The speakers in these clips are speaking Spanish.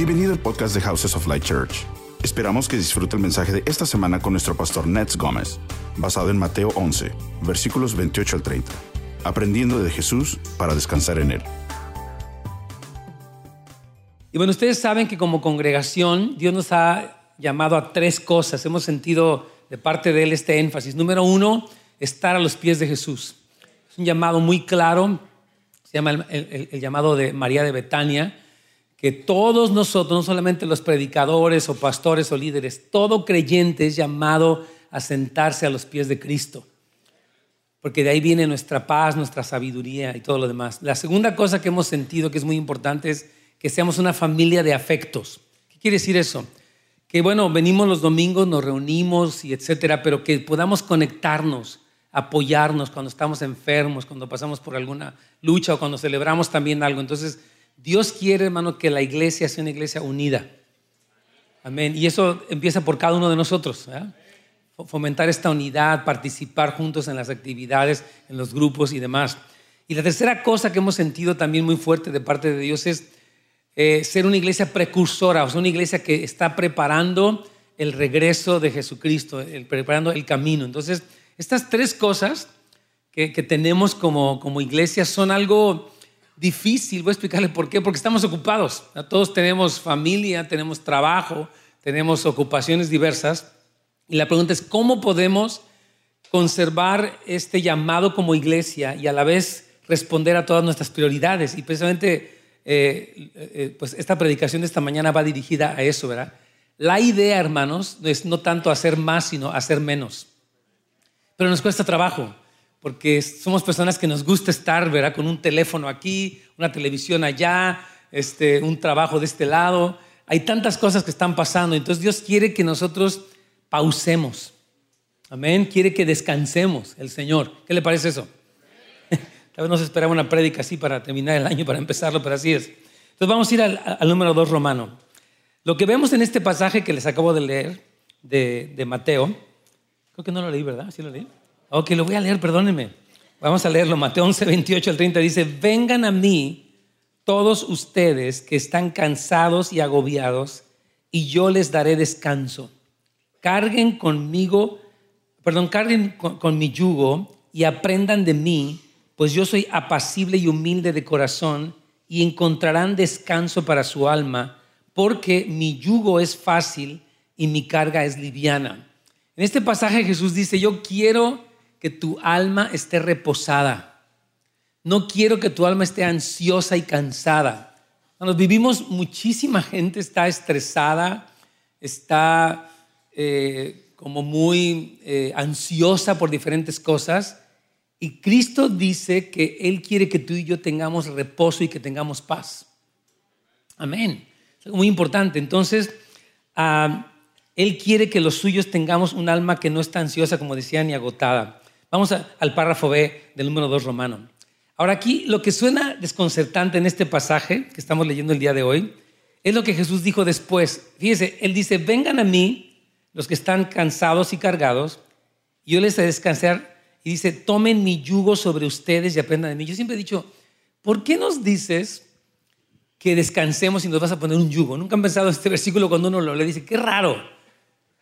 Bienvenido al podcast de Houses of Light Church. Esperamos que disfrute el mensaje de esta semana con nuestro pastor Nets Gómez, basado en Mateo 11, versículos 28 al 30. Aprendiendo de Jesús para descansar en Él. Y bueno, ustedes saben que como congregación Dios nos ha llamado a tres cosas. Hemos sentido de parte de Él este énfasis. Número uno, estar a los pies de Jesús. Es un llamado muy claro, se llama el, el- llamado de María de Betania, que todos nosotros, no solamente los predicadores o pastores o líderes, todo creyente es llamado a sentarse a los pies de Cristo. Porque de ahí viene nuestra paz, nuestra sabiduría y todo lo demás. La segunda cosa que hemos sentido que es muy importante es que seamos una familia de afectos. ¿Qué quiere decir eso? Que bueno, venimos los domingos, nos reunimos y etcétera, pero que podamos conectarnos, apoyarnos cuando estamos enfermos, cuando pasamos por alguna lucha o cuando celebramos también algo. Entonces, Dios quiere, hermano, que la iglesia sea una iglesia unida. Amén. Y eso empieza por cada uno de nosotros. Fomentar esta unidad, participar juntos en las actividades, en los grupos y demás. Y la tercera cosa que hemos sentido también muy fuerte de parte de Dios es eh, ser una iglesia precursora, o sea, una iglesia que está preparando el regreso de Jesucristo, el- preparando el camino. Entonces, estas tres cosas que, que tenemos como, como iglesia son algo difícil. Voy a explicarle por qué. Porque estamos ocupados. Todos tenemos familia, tenemos trabajo, tenemos ocupaciones diversas. Y la pregunta es, ¿cómo podemos conservar este llamado como iglesia y a la vez responder a todas nuestras prioridades? Y precisamente, eh, eh, pues esta predicación de esta mañana va dirigida a eso, ¿verdad? La idea, hermanos, es no tanto hacer más, sino hacer menos. Pero nos cuesta trabajo, porque somos personas que nos gusta estar, ¿verdad? Con un teléfono aquí, una televisión allá, este, un trabajo de este lado. Hay tantas cosas que están pasando. Entonces Dios quiere que nosotros pausemos. Amén. Quiere que descansemos el Señor. ¿Qué le parece eso? Tal vez nos esperaba una prédica así para terminar el año, para empezarlo, pero así es. Entonces vamos a ir al, al número 2 romano. Lo que vemos en este pasaje que les acabo de leer de, de Mateo, creo que no lo leí, ¿verdad? ¿Sí lo leí? Ok, lo voy a leer, perdónenme. Vamos a leerlo. Mateo 11, 28 al 30 dice, vengan a mí todos ustedes que están cansados y agobiados, y yo les daré descanso. Carguen conmigo, perdón, carguen con, con mi yugo y aprendan de mí, pues yo soy apacible y humilde de corazón, y encontrarán descanso para su alma, porque mi yugo es fácil y mi carga es liviana. En este pasaje Jesús dice, yo quiero que tu alma esté reposada. No quiero que tu alma esté ansiosa y cansada. Nos vivimos, muchísima gente está estresada, está eh, como muy eh, ansiosa por diferentes cosas. Y Cristo dice que Él quiere que tú y yo tengamos reposo y que tengamos paz. Amén. Es muy importante. Entonces, ah, Él quiere que los suyos tengamos un alma que no está ansiosa, como decía, ni agotada. Vamos al párrafo B del número 2 romano. Ahora aquí lo que suena desconcertante en este pasaje que estamos leyendo el día de hoy es lo que Jesús dijo después. Fíjese, Él dice, vengan a mí los que están cansados y cargados, y yo les haré descansar. Y dice, tomen mi yugo sobre ustedes y aprendan de mí. Yo siempre he dicho, ¿por qué nos dices que descansemos y nos vas a poner un yugo? Nunca han pensado este versículo cuando uno lo lee, dice, qué raro.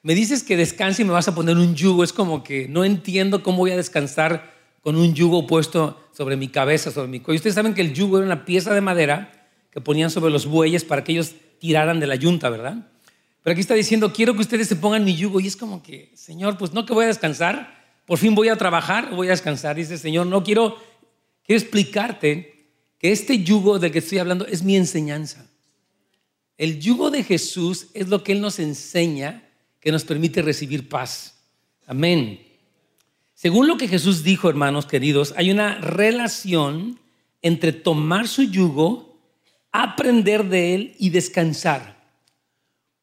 Me dices que descanse y me vas a poner un yugo. Es como que no entiendo cómo voy a descansar con un yugo puesto sobre mi cabeza, sobre mi cuello. Ustedes saben que el yugo era una pieza de madera que ponían sobre los bueyes para que ellos tiraran de la yunta, ¿verdad? Pero aquí está diciendo, quiero que ustedes se pongan mi yugo. Y es como que, Señor, pues no que voy a descansar, por fin voy a trabajar voy a descansar. Dice, Señor, no quiero, quiero explicarte que este yugo del que estoy hablando es mi enseñanza. El yugo de Jesús es lo que Él nos enseña que nos permite recibir paz. Amén. Según lo que Jesús dijo, hermanos queridos, hay una relación entre tomar su yugo, aprender de Él y descansar.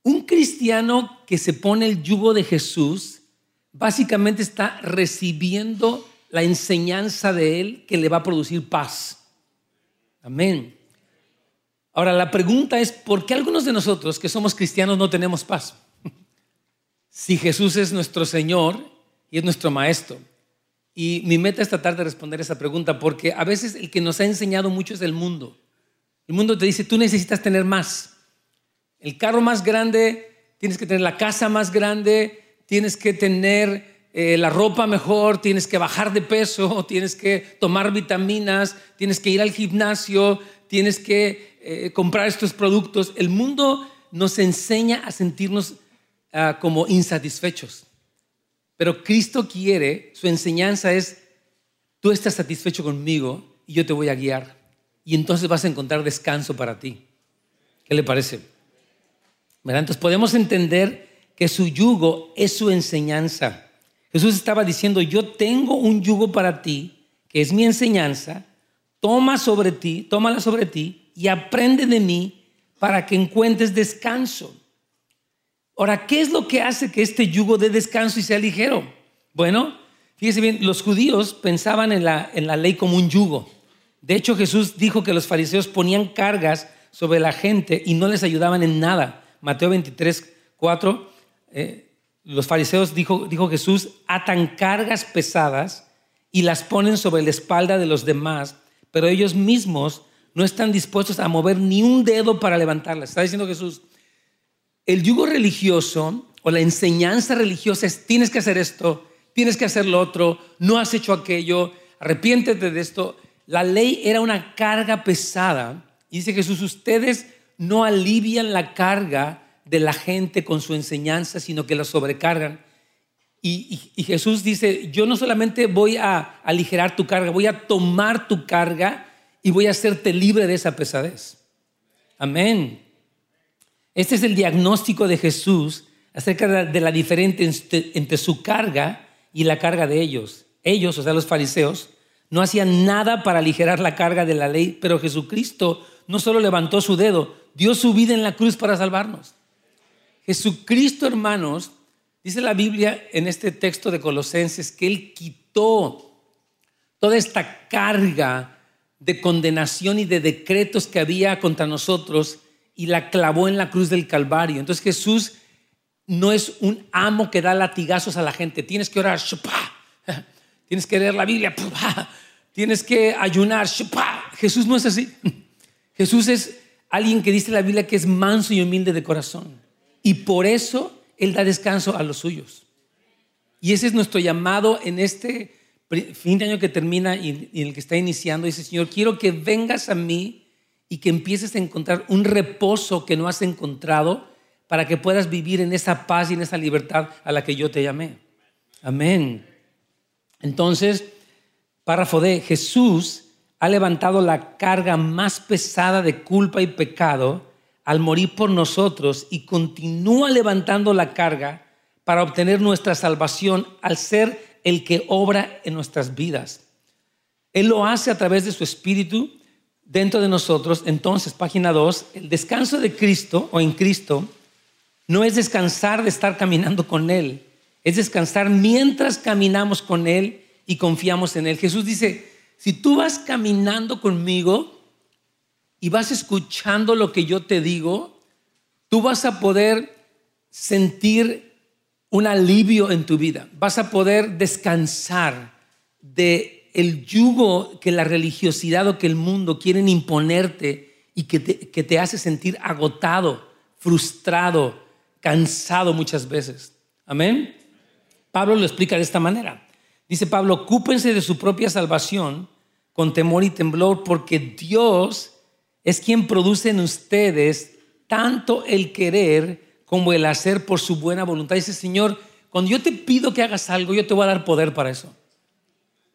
Un cristiano que se pone el yugo de Jesús, básicamente está recibiendo la enseñanza de Él que le va a producir paz. Amén. Ahora, la pregunta es, ¿por qué algunos de nosotros que somos cristianos no tenemos paz? Si Jesús es nuestro Señor y es nuestro Maestro. Y mi meta es tratar de responder esa pregunta, porque a veces el que nos ha enseñado mucho es el mundo. El mundo te dice, tú necesitas tener más. el carro más grande, tienes que tener la casa más grande, tienes que tener eh, la ropa mejor, tienes que bajar de peso, tienes que tomar vitaminas, tienes que ir al gimnasio, tienes que eh, comprar estos productos. El mundo nos enseña a sentirnos ah, como insatisfechos. Pero Cristo quiere, su enseñanza es, tú estás satisfecho conmigo y yo te voy a guiar. Y entonces vas a encontrar descanso para ti. ¿Qué le parece? Entonces podemos entender que su yugo es su enseñanza. Jesús estaba diciendo, yo tengo un yugo para ti, que es mi enseñanza, toma sobre ti, tómala sobre ti y aprende de mí para que encuentres descanso. Ahora, ¿qué es lo que hace que este yugo dé descanso y sea ligero? Bueno, fíjese bien, los judíos pensaban en la, en la ley como un yugo. De hecho, Jesús dijo que los fariseos ponían cargas sobre la gente y no les ayudaban en nada. Mateo 23, 4, eh, los fariseos, dijo, dijo Jesús, atan cargas pesadas y las ponen sobre la espalda de los demás, pero ellos mismos no están dispuestos a mover ni un dedo para levantarlas. Está diciendo Jesús, el yugo religioso o la enseñanza religiosa es tienes que hacer esto, tienes que hacer lo otro, no has hecho aquello, arrepiéntete de esto. La ley era una carga pesada. Y dice Jesús, ustedes no alivian la carga de la gente con su enseñanza, sino que la sobrecargan. Y, y, Jesús dice, yo no solamente voy a aligerar tu carga, voy a tomar tu carga y voy a hacerte libre de esa pesadez. Amén. Este es el diagnóstico de Jesús acerca de la diferencia entre su carga y la carga de ellos. Ellos, o sea, los fariseos, no hacían nada para aligerar la carga de la ley, pero Jesucristo no solo levantó su dedo, dio su vida en la cruz para salvarnos. Jesucristo, hermanos, dice la Biblia en este texto de Colosenses que Él quitó toda esta carga de condenación y de decretos que había contra nosotros y la clavó en la cruz del Calvario. Entonces Jesús no es un amo que da latigazos a la gente. Tienes que orar, tienes que leer la Biblia, tienes que ayunar. Jesús no es así. Jesús es alguien que dice la Biblia que es manso y humilde de corazón. Y por eso Él da descanso a los suyos. Y ese es nuestro llamado en este fin de año que termina y, en el que está iniciando. Dice, Señor, quiero que vengas a mí y que empieces a encontrar un reposo que no has encontrado para que puedas vivir en esa paz y en esa libertad a la que yo te llamé. Amén. Entonces, párrafo de Jesús ha levantado la carga más pesada de culpa y pecado al morir por nosotros y continúa levantando la carga para obtener nuestra salvación al ser el que obra en nuestras vidas. Él lo hace a través de su Espíritu dentro de nosotros, entonces, página 2, el descanso de Cristo o en Cristo no es descansar de estar caminando con Él, es descansar mientras caminamos con Él y confiamos en Él. Jesús dice, si tú vas caminando conmigo y vas escuchando lo que yo te digo, tú vas a poder sentir un alivio en tu vida, vas a poder descansar de el yugo que la religiosidad o que el mundo quieren imponerte y que te, hace sentir agotado, frustrado, cansado muchas veces. Amén. Pablo lo explica de esta manera. Dice Pablo, ocúpense de su propia salvación con temor y temblor, porque Dios es quien produce en ustedes tanto el querer como el hacer por su buena voluntad. Dice, Señor, cuando yo te pido que hagas algo, yo te voy a dar poder para eso.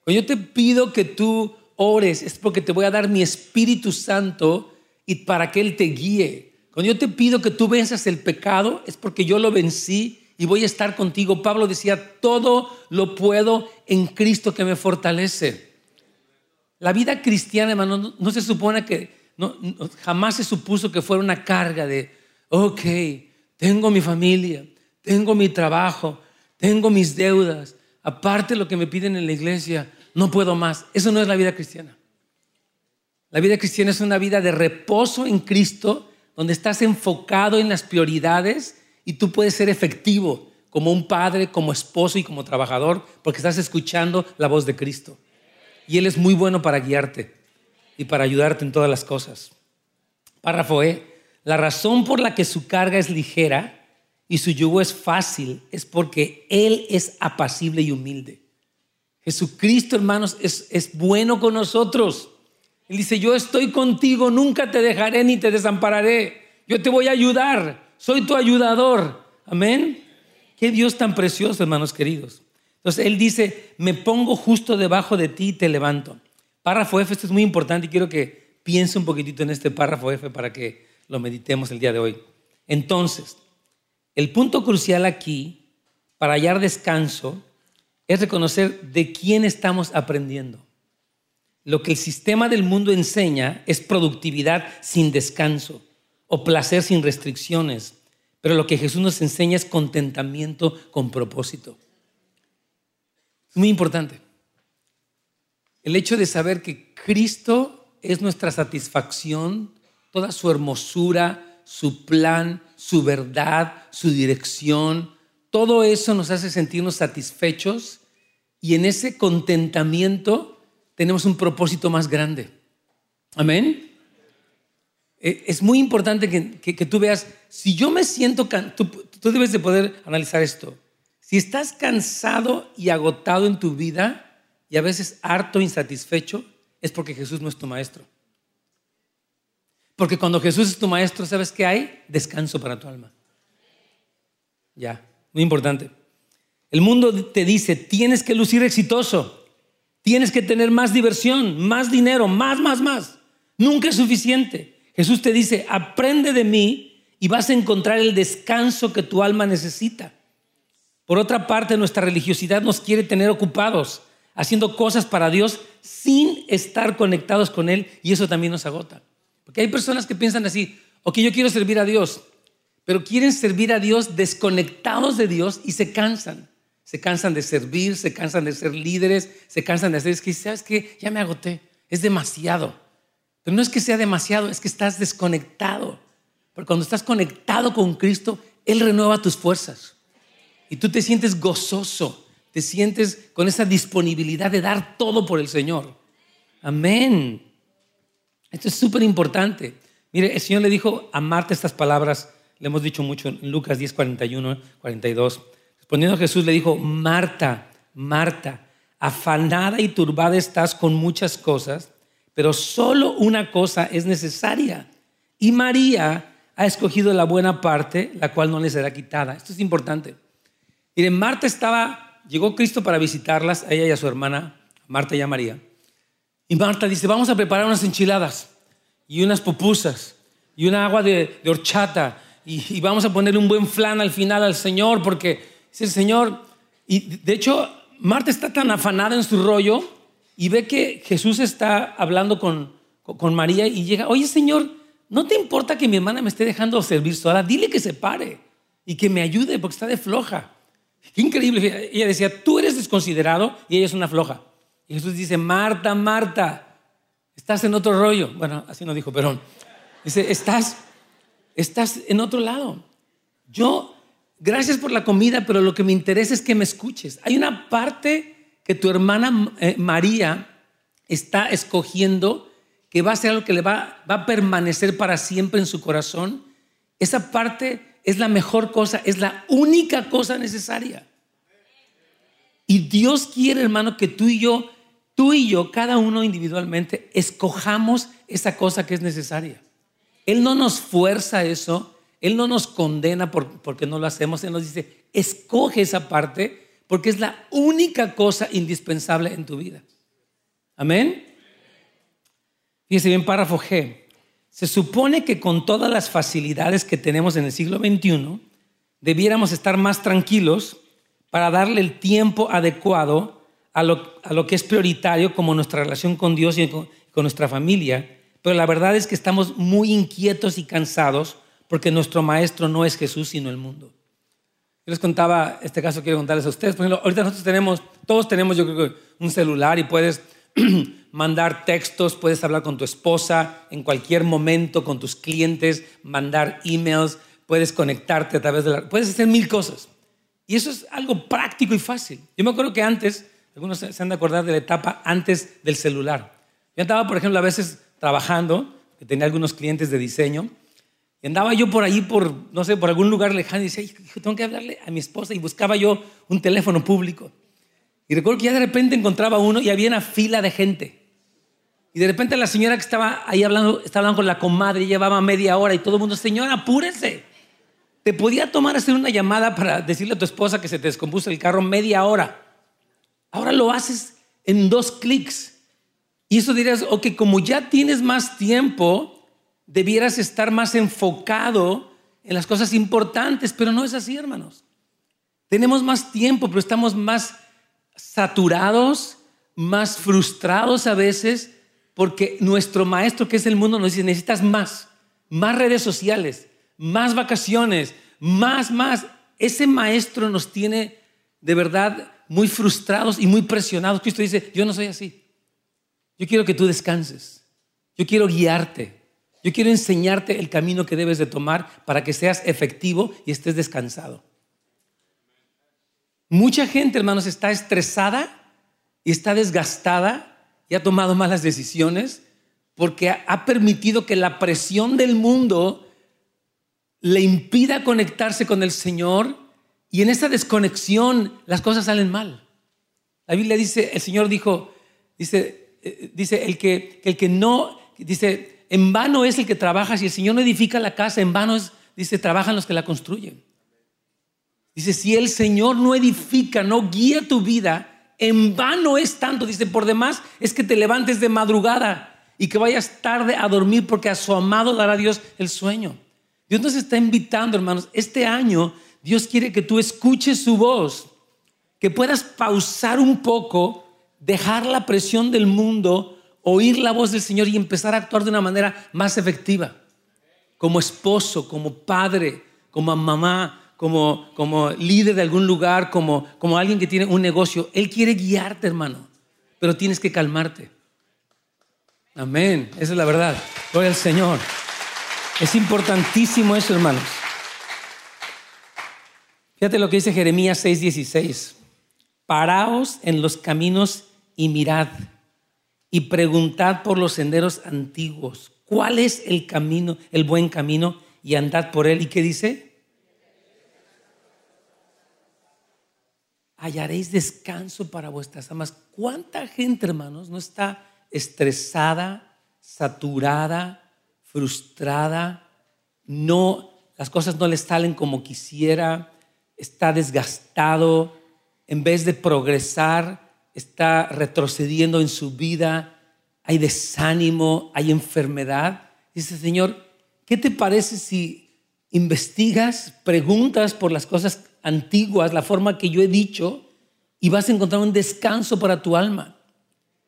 Cuando yo te pido que tú ores, es porque te voy a dar mi Espíritu Santo y para que Él te guíe. Cuando yo te pido que tú venzas el pecado, es porque yo lo vencí y voy a estar contigo. Pablo decía, todo lo puedo en Cristo que me fortalece. La vida cristiana, hermano, no, se supone que, no, jamás se supuso que fuera una carga de, ok, tengo mi familia, tengo mi trabajo, tengo mis deudas, aparte lo que me piden en la iglesia, no puedo más. Eso no es la vida cristiana. La vida cristiana es una vida de reposo en Cristo, donde estás enfocado en las prioridades y tú puedes ser efectivo como un padre, como esposo y como trabajador, porque estás escuchando la voz de Cristo. Y Él es muy bueno para guiarte y para ayudarte en todas las cosas. Párrafo E. la razón por la que su carga es ligera y su yugo es fácil es porque Él es apacible y humilde. Jesucristo, hermanos, es, es bueno con nosotros. Él dice, yo estoy contigo, nunca te dejaré ni te desampararé. Yo te voy a ayudar, soy tu ayudador. Amén. Qué Dios tan precioso, hermanos queridos. Entonces Él dice, me pongo justo debajo de ti y te levanto. Párrafo F, esto es muy importante y quiero que piense un poquitito en este párrafo F para que lo meditemos el día de hoy. Entonces, el punto crucial aquí para hallar descanso es reconocer de quién estamos aprendiendo. Lo que el sistema del mundo enseña es productividad sin descanso o placer sin restricciones, pero lo que Jesús nos enseña es contentamiento con propósito. Muy importante. El hecho de saber que Cristo es nuestra satisfacción, toda su hermosura, su plan, su verdad, su dirección, todo eso nos hace sentirnos satisfechos y en ese contentamiento tenemos un propósito más grande. Amén. E, es muy importante que, tú veas, si yo me siento, tú debes de poder analizar esto. Si estás cansado y agotado en tu vida y a veces harto, insatisfecho, es porque Jesús no es tu maestro. Porque cuando Jesús es tu maestro, ¿sabes qué hay? Descanso para tu alma. Ya, muy importante. El mundo te dice, tienes que lucir exitoso, tienes que tener más diversión, más dinero, más, más, más. Nunca es suficiente. Jesús te dice, aprende de mí y vas a encontrar el descanso que tu alma necesita. Por otra parte, nuestra religiosidad nos quiere tener ocupados, haciendo cosas para Dios sin estar conectados con Él y eso también nos agota. Porque hay personas que piensan así, ok, yo quiero servir a Dios, pero quieren servir a Dios desconectados de Dios y se cansan. Se cansan de servir, se cansan de ser líderes, se cansan de hacer, es que, ¿sabes qué? Ya me agoté, es demasiado. Pero no es que sea demasiado, es que estás desconectado. Porque cuando estás conectado con Cristo, Él renueva tus fuerzas. Y tú te sientes gozoso, te sientes con esa disponibilidad de dar todo por el Señor. Amén. Esto es súper importante. Mire, el Señor le dijo a Marta estas palabras, le hemos dicho mucho en Lucas 10, 41, 42. Respondiendo Jesús le dijo, Marta, Marta, afanada y turbada estás con muchas cosas, pero solo una cosa es necesaria. Y María ha escogido la buena parte, la cual no le será quitada. Esto es importante. Miren, Marta estaba, llegó Cristo para visitarlas, a ella y a su hermana, Marta y a María. Y Marta dice, vamos a preparar unas enchiladas y unas pupusas y una agua de, horchata y, vamos a ponerle un buen flan al final al Señor porque es el Señor. Y de hecho, Marta está tan afanada en su rollo y ve que Jesús está hablando con, con María y llega, oye Señor, ¿no te importa que mi hermana me esté dejando servir sola? Dile que se pare y que me ayude porque está de floja. Qué increíble. Ella decía, tú eres desconsiderado y ella es una floja. Jesús dice, Marta, Marta, estás en otro rollo. Bueno, así no dijo, pero dice, estás, estás en otro lado. Yo, gracias por la comida, pero lo que me interesa es que me escuches. Hay una parte que tu hermana eh, María está escogiendo que va a ser algo que le va, va a permanecer para siempre en su corazón. Esa parte es la mejor cosa, es la única cosa necesaria. Y Dios quiere, hermano, que tú y yo tú y yo, cada uno individualmente, escojamos esa cosa que es necesaria. Él no nos fuerza eso, Él no nos condena porque no lo hacemos, Él nos dice, escoge esa parte porque es la única cosa indispensable en tu vida. Amén. Fíjese bien, párrafo G. Se supone que con todas las facilidades que tenemos en el siglo XXI, debiéramos estar más tranquilos para darle el tiempo adecuado a lo, que es prioritario como nuestra relación con Dios y con, nuestra familia, pero la verdad es que estamos muy inquietos y cansados porque nuestro maestro no es Jesús, sino el mundo. Yo les contaba, este caso quiero contarles a ustedes, por ejemplo, ahorita nosotros tenemos, todos tenemos yo creo un celular y puedes mandar textos, puedes hablar con tu esposa en cualquier momento, con tus clientes, mandar emails, puedes conectarte a través de la... Puedes hacer mil cosas. Y eso es algo práctico y fácil. Yo me acuerdo que antes algunos se han de acordar de la etapa antes del celular. Yo andaba, por ejemplo, a veces trabajando, que tenía algunos clientes de diseño, Y andaba yo por ahí, por, no sé, por algún lugar lejano y decía, tengo que hablarle a mi esposa. Y buscaba yo un teléfono público. Y recuerdo que ya de repente encontraba uno y había una fila de gente. Y de repente la señora que estaba ahí hablando, estaba hablando con la comadre, llevaba media hora y todo el mundo, señora, apúrese. Te podía tomar hacer una llamada para decirle a tu esposa que se te descompuso el carro media hora. Ahora lo haces en dos clics. Y eso dirías, ok, como ya tienes más tiempo, debieras estar más enfocado en las cosas importantes, pero no es así, hermanos. Tenemos más tiempo, pero estamos más saturados, más frustrados a veces, porque nuestro maestro, que es el mundo, nos dice, necesitas más, más redes sociales, más vacaciones, más, más. Ese maestro nos tiene de verdad muy frustrados y muy presionados. Cristo dice, yo no soy así. Yo quiero que tú descanses. Yo quiero guiarte. Yo quiero enseñarte el camino que debes de tomar para que seas efectivo y estés descansado. Mucha gente, hermanos, está estresada y está desgastada y ha tomado malas decisiones porque ha permitido que la presión del mundo le impida conectarse con el Señor y en esa desconexión las cosas salen mal. La Biblia dice, el Señor dijo, dice, eh, dice el que, el que no, dice, en vano es el que trabaja, si el Señor no edifica la casa, en vano es, dice, trabajan los que la construyen. Dice, si el Señor no edifica, no guía tu vida, en vano es tanto. Dice, por demás es que te levantes de madrugada y que vayas tarde a dormir porque a su amado dará Dios el sueño. Dios nos está invitando, hermanos, este año Dios quiere que tú escuches su voz, que puedas pausar un poco, dejar la presión del mundo, oír la voz del Señor y empezar a actuar de una manera más efectiva, como esposo, como padre, como mamá, como, como líder de algún lugar, como, como alguien que tiene un negocio. Él quiere guiarte, hermano, pero tienes que calmarte. Amén, esa es la verdad. Gloria al Señor. Es importantísimo eso, hermanos. Fíjate lo que dice Jeremías 6:16. Paraos en los caminos y mirad y preguntad por los senderos antiguos. ¿Cuál es el camino, el buen camino? Y andad por él. ¿Y qué dice? Hallaréis descanso para vuestras almas. ¿Cuánta gente, hermanos, no está estresada, saturada, frustrada, no, las cosas no le salen como quisiera, está desgastado, en vez de progresar, está retrocediendo en su vida, hay desánimo, hay enfermedad. Dice, Señor, ¿qué te parece si investigas, preguntas por las cosas antiguas, la forma que yo he dicho, y vas a encontrar un descanso para tu alma?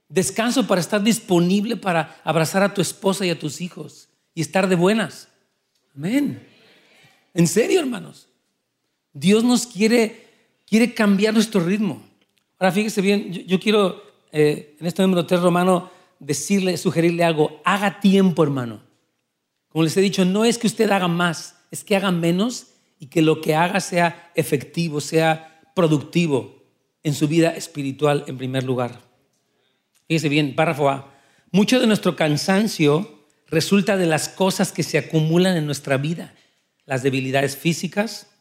Descanso para estar disponible para abrazar a tu esposa y a tus hijos y estar de buenas. Amén. En serio, hermanos. Dios nos quiere, quiere cambiar nuestro ritmo. Ahora fíjese bien, yo, quiero eh, en este número 3 romano decirle, sugerirle algo. Haga tiempo, hermano. Como les he dicho, no es que usted haga más, es que haga menos y que lo que haga sea efectivo, sea productivo en su vida espiritual en primer lugar. Fíjese bien, párrafo A. Mucho de nuestro cansancio resulta de las cosas que se acumulan en nuestra vida, las debilidades físicas,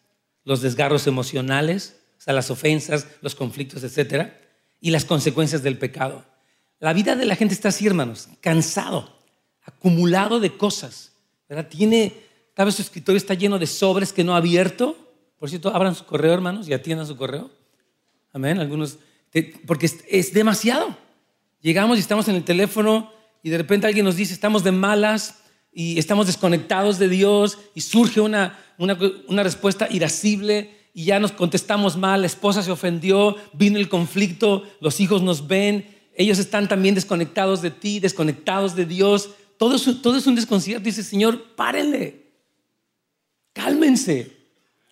los desgarros emocionales, o sea, las ofensas, los conflictos, etcétera, y las consecuencias del pecado. La vida de la gente está así, hermanos, cansado, acumulado de cosas. ¿verdad? Tiene, tal vez su escritorio está lleno de sobres que no ha abierto. Por cierto, abran su correo, hermanos, y atiendan su correo. Amén. Algunos, porque es demasiado. Llegamos y estamos en el teléfono y de repente alguien nos dice, estamos de malas y estamos desconectados de Dios y surge una, una, respuesta irascible y ya nos contestamos mal, la esposa se ofendió, vino el conflicto, los hijos nos ven, ellos están también desconectados de ti, desconectados de Dios. Todo es, todo es un desconcierto. Dice, Señor, párenle, cálmense,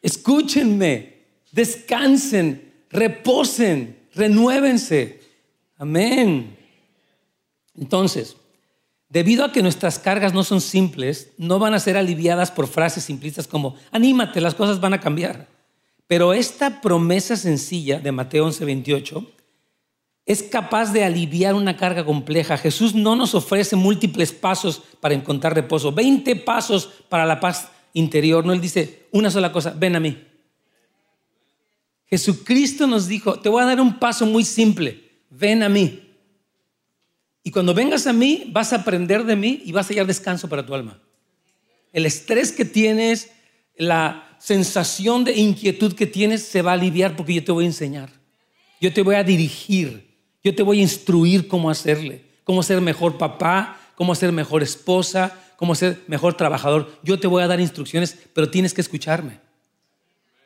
escúchenme, descansen, reposen, renuévense. Amén. Entonces, debido a que nuestras cargas no son simples, no van a ser aliviadas por frases simplistas como, anímate, las cosas van a cambiar. Pero esta promesa sencilla de Mateo 11:28 es capaz de aliviar una carga compleja. Jesús no nos ofrece múltiples pasos para encontrar reposo, 20 pasos para la paz interior. No, Él dice una sola cosa, ven a mí. Jesucristo nos dijo, te voy a dar un paso muy simple, ven a mí. Y cuando vengas a mí, vas a aprender de mí y vas a hallar descanso para tu alma. El estrés que tienes, la sensación de inquietud que tienes se va a aliviar porque yo te voy a enseñar. Yo te voy a dirigir. Yo te voy a instruir cómo hacerle, cómo ser mejor papá, cómo ser mejor esposa, cómo ser mejor trabajador. Yo te voy a dar instrucciones, pero tienes que escucharme.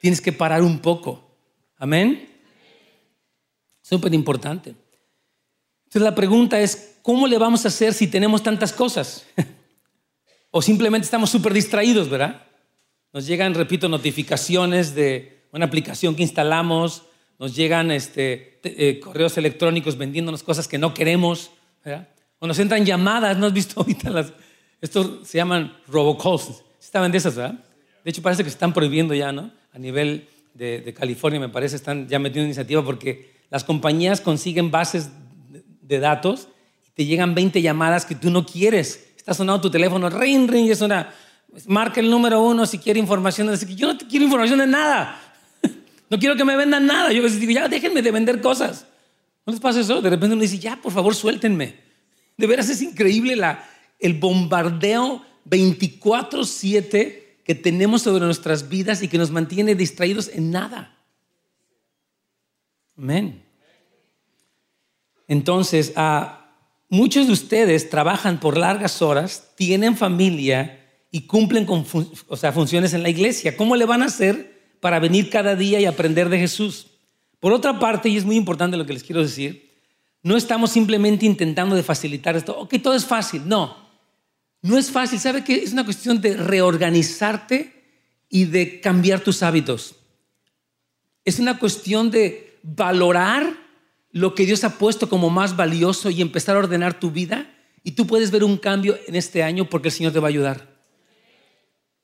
Tienes que parar un poco. Amén. Súper importante. Entonces la pregunta es, ¿cómo le vamos a hacer si tenemos tantas cosas? o simplemente estamos súper distraídos, ¿verdad? Nos llegan, repito, notificaciones de una aplicación que instalamos, nos llegan este, eh, correos electrónicos vendiéndonos cosas que no queremos, ¿verdad? o nos entran llamadas, ¿no has visto ahorita las, estos se llaman robocalls, estaban de esas, ¿verdad? De hecho parece que se están prohibiendo ya, ¿no? A nivel de, California me parece están ya metiendo iniciativa porque las compañías consiguen bases de, datos y te llegan 20 llamadas que tú no quieres. Está sonando tu teléfono, ring, ring, es una marca el número uno si quiere información. Yo no quiero información de nada. No quiero que me vendan nada. Yo les digo, ya déjenme de vender cosas. ¿No les pasa eso? De repente uno dice, ya, por favor, suéltenme. De veras es increíble la, el bombardeo 24-7 que tenemos sobre nuestras vidas y que nos mantiene distraídos en nada. Amén. Entonces, muchos de ustedes trabajan por largas horas, tienen familia y cumplen con o sea, funciones en la iglesia. ¿Cómo le van a hacer para venir cada día y aprender de Jesús? Por otra parte, y es muy importante lo que les quiero decir, no estamos simplemente intentando de facilitar esto. Ok, todo es fácil. No, no es fácil. ¿Sabe que es una cuestión de reorganizarte y de cambiar tus hábitos? Es una cuestión de valorar lo que Dios ha puesto como más valioso y empezar a ordenar tu vida. Y tú puedes ver un cambio en este año porque el Señor te va a ayudar.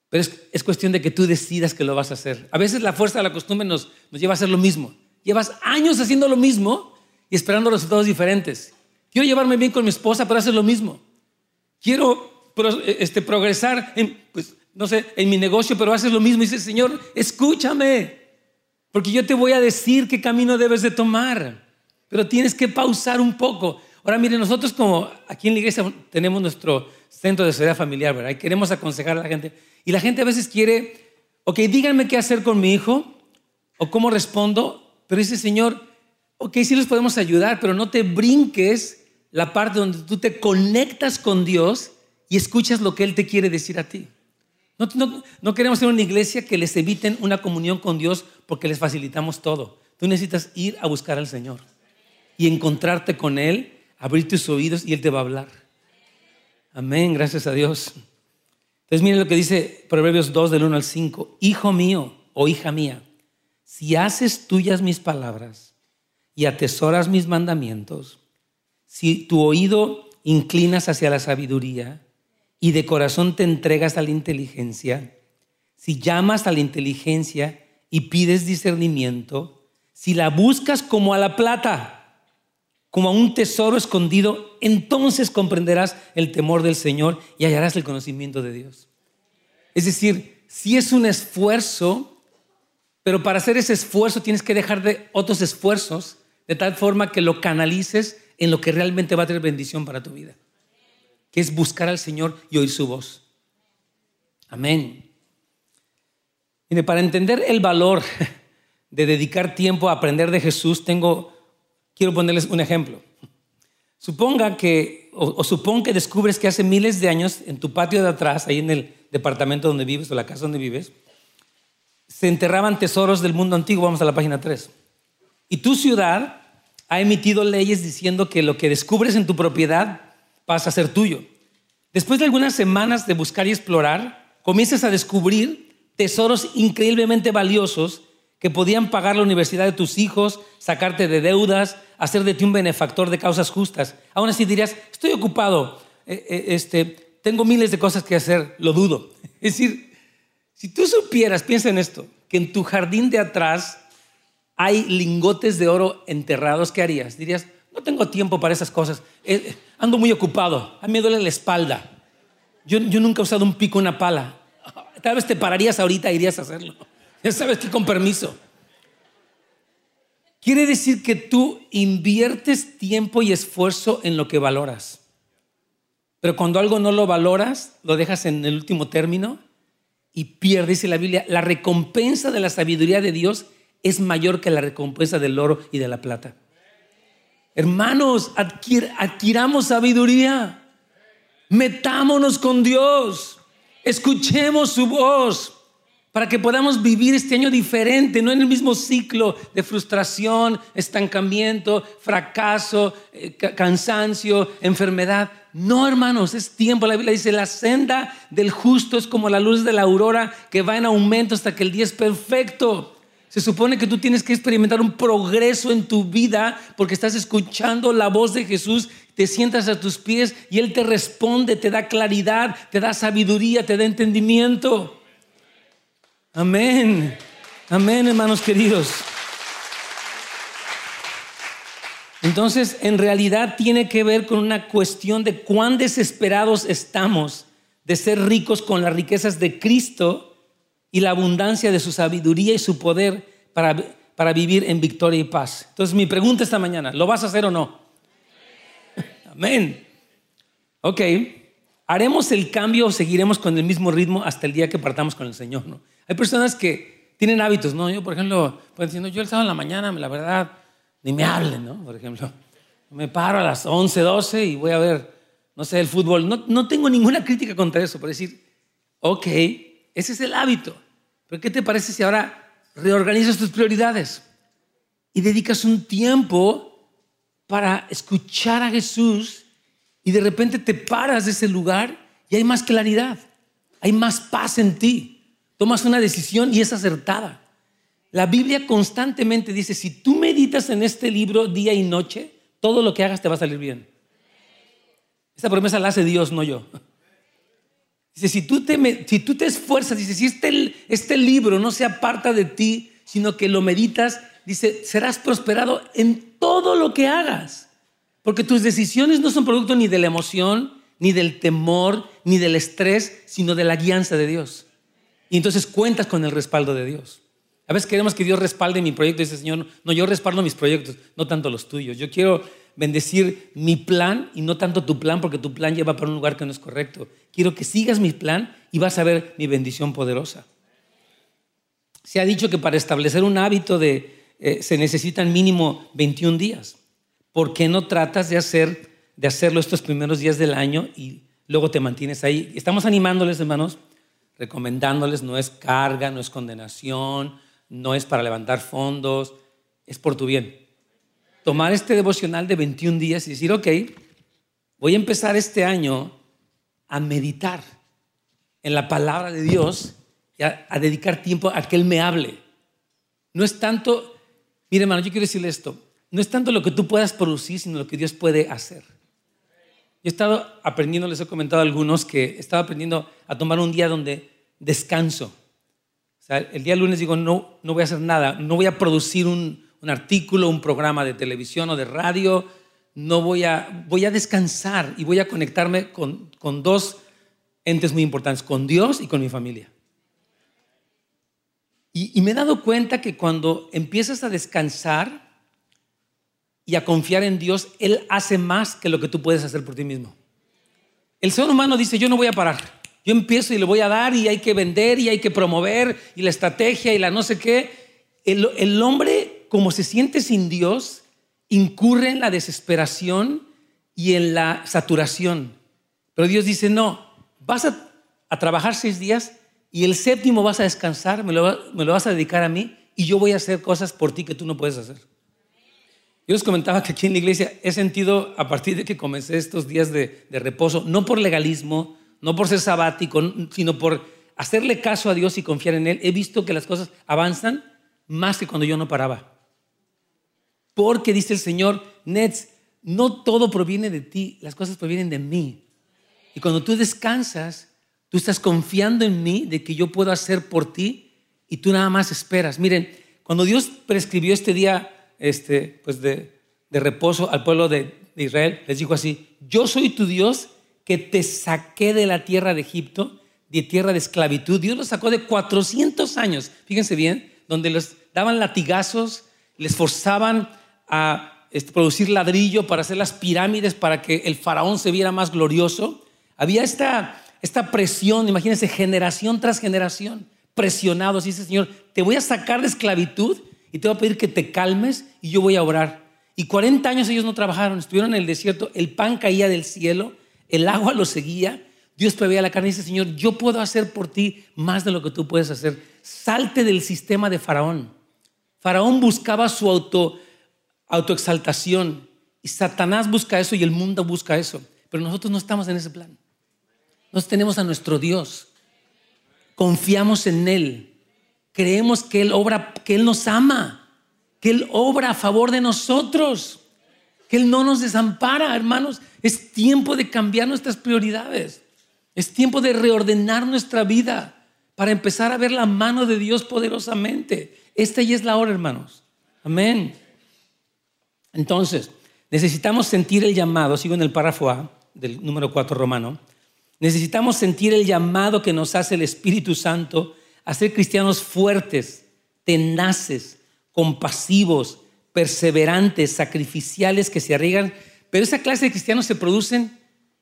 Pero es, cuestión de que tú decidas que lo vas a hacer. A veces la fuerza de la costumbre nos, nos lleva a hacer lo mismo. Llevas años haciendo lo mismo y esperando resultados diferentes. Quiero llevarme bien con mi esposa, pero hacer lo mismo. Quiero este, progresar en, pues, no sé, en mi negocio, pero haces lo mismo. Y dices, Señor, escúchame, porque yo te voy a decir qué camino debes de tomar. Pero tienes que pausar un poco. Ahora, miren, nosotros como aquí en la iglesia tenemos nuestro centro de seguridad familiar, ¿verdad? Y queremos aconsejar a la gente. Y la gente a veces quiere, ok, díganme qué hacer con mi hijo o cómo respondo, pero dice, Señor, ok, sí los podemos ayudar, pero no te brinques la parte donde tú te conectas con Dios y escuchas lo que Él te quiere decir a ti. No, no, queremos ser una iglesia que les eviten una comunión con Dios porque les facilitamos todo. Tú necesitas ir a buscar al Señor y encontrarte con Él, abrir tus oídos y Él te va a hablar. Amén, gracias a Dios. Entonces miren lo que dice Proverbios 2 del 1 al 5. Hijo mío o hija mía, si haces tuyas mis palabras y atesoras mis mandamientos, si tu oído inclinas hacia la sabiduría y de corazón te entregas a la inteligencia, si llamas a la inteligencia y pides discernimiento, si la buscas como a la plata, como a un tesoro escondido, entonces comprenderás el temor del Señor y hallarás el conocimiento de Dios. Es decir, si es un esfuerzo, pero para hacer ese esfuerzo tienes que dejar de otros esfuerzos de tal forma que lo canalices en lo que realmente va a tener bendición para tu vida, que es buscar al Señor y oír su voz. Amén. Mire, para entender el valor de dedicar tiempo a aprender de Jesús, tengo, quiero ponerles un ejemplo. Suponga que, o, o suponga que descubres que hace miles de años en tu patio de atrás, ahí en el departamento donde vives o la casa donde vives, se enterraban tesoros del mundo antiguo, vamos a la página 3. Y tu ciudad ha emitido leyes diciendo que lo que descubres en tu propiedad pasa a ser tuyo. Después de algunas semanas de buscar y explorar, comienzas a descubrir tesoros increíblemente valiosos que podían pagar la universidad de tus hijos, sacarte de deudas, hacer de ti un benefactor de causas justas. Aún así dirías, estoy ocupado, eh, eh, este, tengo miles de cosas que hacer, lo dudo. Es decir, si tú supieras, piensa en esto, que en tu jardín de atrás hay lingotes de oro enterrados, ¿qué harías? Dirías, no tengo tiempo para esas cosas, eh, ando muy ocupado, a mí me duele la espalda. Yo, yo nunca he usado un pico, una pala. Tal vez te pararías ahorita e irías a hacerlo. Ya sabes que con permiso. Quiere decir que tú inviertes tiempo y esfuerzo en lo que valoras. Pero cuando algo no lo valoras, lo dejas en el último término y pierdes, dice la Biblia, la recompensa de la sabiduría de Dios es mayor que la recompensa del oro y de la plata. Hermanos, adquiramos sabiduría. Metámonos con Dios. Escuchemos su voz para que podamos vivir este año diferente, no en el mismo ciclo de frustración, estancamiento, fracaso, eh, cansancio, enfermedad. No, hermanos, es tiempo. La Biblia dice, la senda del justo es como la luz de la aurora que va en aumento hasta que el día es perfecto. Se supone que tú tienes que experimentar un progreso en tu vida porque estás escuchando la voz de Jesús, te sientas a tus pies y Él te responde, te da claridad, te da sabiduría, te da entendimiento. Amén. Amén, hermanos queridos. Entonces, en realidad tiene que ver con una cuestión de cuán desesperados estamos de ser ricos con las riquezas de Cristo y la abundancia de su sabiduría y su poder para, para vivir en victoria y paz. Entonces, mi pregunta esta mañana, ¿lo vas a hacer o no? Amén. Ok, ¿haremos el cambio o seguiremos con el mismo ritmo hasta el día que partamos con el Señor? ¿no? Hay personas que tienen hábitos, ¿no? Yo, por ejemplo, pues diciendo, yo el sábado en la mañana, la verdad, ni me hablen, ¿no? Por ejemplo, me paro a las 11, 12 y voy a ver, no sé, el fútbol. No, no tengo ninguna crítica contra eso, por decir, ok, ese es el hábito. Pero ¿qué te parece si ahora reorganizas tus prioridades y dedicas un tiempo para escuchar a Jesús y de repente te paras de ese lugar y hay más claridad, hay más paz en ti? tomas una decisión y es acertada. La Biblia constantemente dice, si tú meditas en este libro día y noche, todo lo que hagas te va a salir bien. Esa promesa la hace Dios, no yo. Dice, si tú te, si tú te esfuerzas, dice, si este, este libro no se aparta de ti, sino que lo meditas, dice, serás prosperado en todo lo que hagas. Porque tus decisiones no son producto ni de la emoción, ni del temor, ni del estrés, sino de la guianza de Dios. Y entonces cuentas con el respaldo de Dios. A veces queremos que Dios respalde mi proyecto y dice, Señor, no, yo respaldo mis proyectos, no tanto los tuyos. Yo quiero bendecir mi plan y no tanto tu plan, porque tu plan lleva para un lugar que no es correcto. Quiero que sigas mi plan y vas a ver mi bendición poderosa. Se ha dicho que para establecer un hábito de, eh, se necesitan mínimo 21 días. ¿Por qué no tratas de, hacer, de hacerlo estos primeros días del año y luego te mantienes ahí? Estamos animándoles, hermanos, recomendándoles, no es carga, no es condenación, no es para levantar fondos, es por tu bien. Tomar este devocional de 21 días y decir, ok, voy a empezar este año a meditar en la palabra de Dios y a, dedicar tiempo a que Él me hable. No es tanto, mire hermano, yo quiero decirle esto, no es tanto lo que tú puedas producir, sino lo que Dios puede hacer. Yo he estado aprendiendo, les he comentado a algunos que he estado aprendiendo a tomar un día donde descanso. O sea, el día lunes digo, no, no voy a hacer nada, no voy a producir un, un artículo, un programa de televisión o de radio, no voy a, voy a descansar y voy a conectarme con, con dos entes muy importantes, con Dios y con mi familia. Y, y me he dado cuenta que cuando empiezas a descansar, y a confiar en Dios, Él hace más que lo que tú puedes hacer por ti mismo. El ser humano dice, yo no voy a parar. Yo empiezo y le voy a dar y hay que vender y hay que promover y la estrategia y la no sé qué. El, hombre, como se siente sin Dios, incurre en la desesperación y en la saturación. Pero Dios dice, no, vas a, trabajar seis días y el séptimo vas a descansar, me lo vas a dedicar a mí y yo voy a hacer cosas por ti que tú no puedes hacer. Yo les comentaba que aquí en la iglesia he sentido, a partir de que comencé estos días de, reposo, no por legalismo, no por ser sabático, sino por hacerle caso a Dios y confiar en Él, he visto que las cosas avanzan más que cuando yo no paraba. Porque dice el Señor, Nets, no todo proviene de ti, las cosas provienen de mí. Y cuando tú descansas, tú estás confiando en mí de que yo puedo hacer por ti y tú nada más esperas. Miren, cuando Dios prescribió este día este, pues de, reposo al pueblo de, Israel, les dijo así, yo soy tu Dios que te saqué de la tierra de Egipto, de tierra de esclavitud. Dios los sacó de 400 años, fíjense bien, donde les daban latigazos, les forzaban a este, producir ladrillo para hacer las pirámides para que el faraón se viera más glorioso. Había esta, esta presión, imagínense, generación tras generación, presionados. Dice, Señor, te voy a sacar de esclavitud y te voy a pedir que te calmes y yo voy a orar. Y 40 años ellos no trabajaron, estuvieron en el desierto, el pan caía del cielo el agua lo seguía, Dios proveía la carne y dice, Señor, yo puedo hacer por ti más de lo que tú puedes hacer. Salte del sistema de Faraón. Faraón buscaba su auto, autoexaltación y Satanás busca eso y el mundo busca eso. Pero nosotros no estamos en ese plan. Nos tenemos a nuestro Dios. Confiamos en Él. Creemos que Él obra, que Él nos ama, que Él obra a favor de nosotros, que Él no nos desampara, hermanos. Es tiempo de cambiar nuestras prioridades. Es tiempo de reordenar nuestra vida para empezar a ver la mano de Dios poderosamente. Esta ya es la hora, hermanos. Amén. Entonces, necesitamos sentir el llamado, sigo en el párrafo A del número 4 romano, necesitamos sentir el llamado que nos hace el Espíritu Santo a ser cristianos fuertes, tenaces, compasivos, perseverantes, sacrificiales, que se arriesgan pero esa clase de cristianos se producen,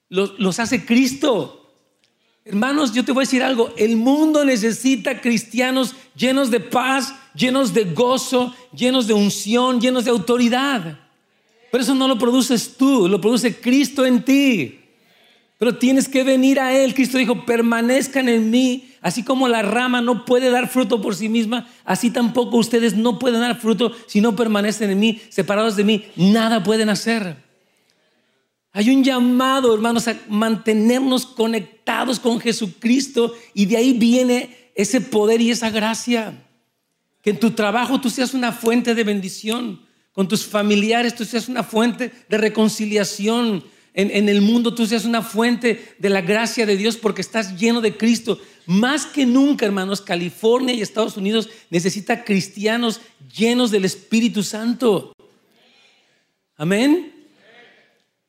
los, hace Cristo. Hermanos, yo te voy a decir algo, el mundo necesita cristianos llenos de paz, llenos de gozo, llenos de unción, llenos de autoridad. Pero eso no lo produces tú, lo produce Cristo en ti. Pero tienes que venir a Él. Cristo dijo, permanezcan en mí. Así como la rama no puede dar fruto por sí misma, así tampoco ustedes no pueden dar fruto si no permanecen en mí, separados de mí, nada pueden hacer. Hay un llamado, hermanos, a mantenernos conectados con Jesucristo y de ahí viene ese poder y esa gracia. Que en tu trabajo tú seas una fuente de bendición, con tus familiares tú seas una fuente de reconciliación, en, en, el mundo tú seas una fuente de la gracia de Dios porque estás lleno de Cristo. Más que nunca, hermanos, California y Estados Unidos necesita cristianos llenos del Espíritu Santo. Amén.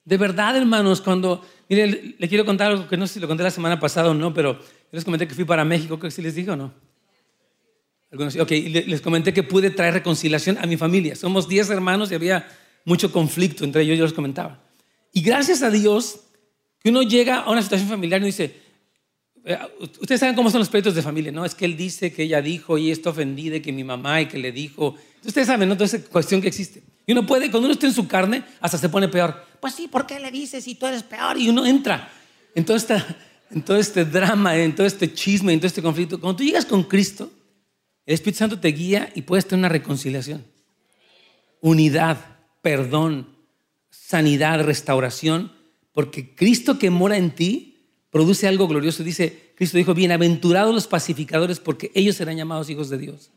De verdad, hermanos, cuando, mire, le quiero contar algo que no sé si lo conté la semana pasada o no, pero les comenté que fui para México, creo que sí les dije o no. ok, les comenté que pude traer reconciliación a mi familia. Somos 10 hermanos y había mucho conflicto entre ellos, yo les comentaba. Y gracias a Dios, que uno llega a una situación familiar y dice, ustedes saben cómo son los pleitos de familia, ¿no? Es que él dice que ella dijo y está ofendida y que mi mamá y que le dijo. Ustedes saben, ¿no? Toda esa cuestión que existe. Y uno puede, cuando uno está en su carne, hasta se pone peor. Pues sí, ¿por qué le dices si tú eres peor? Y uno entra en todo, este, en todo este drama, en todo este chisme, en todo este conflicto. Cuando tú llegas con Cristo, el Espíritu Santo te guía y puedes tener una reconciliación. Unidad, perdón, sanidad, restauración. Porque Cristo que mora en ti produce algo glorioso. Dice, Cristo dijo, bienaventurados los pacificadores porque ellos serán llamados hijos de Dios.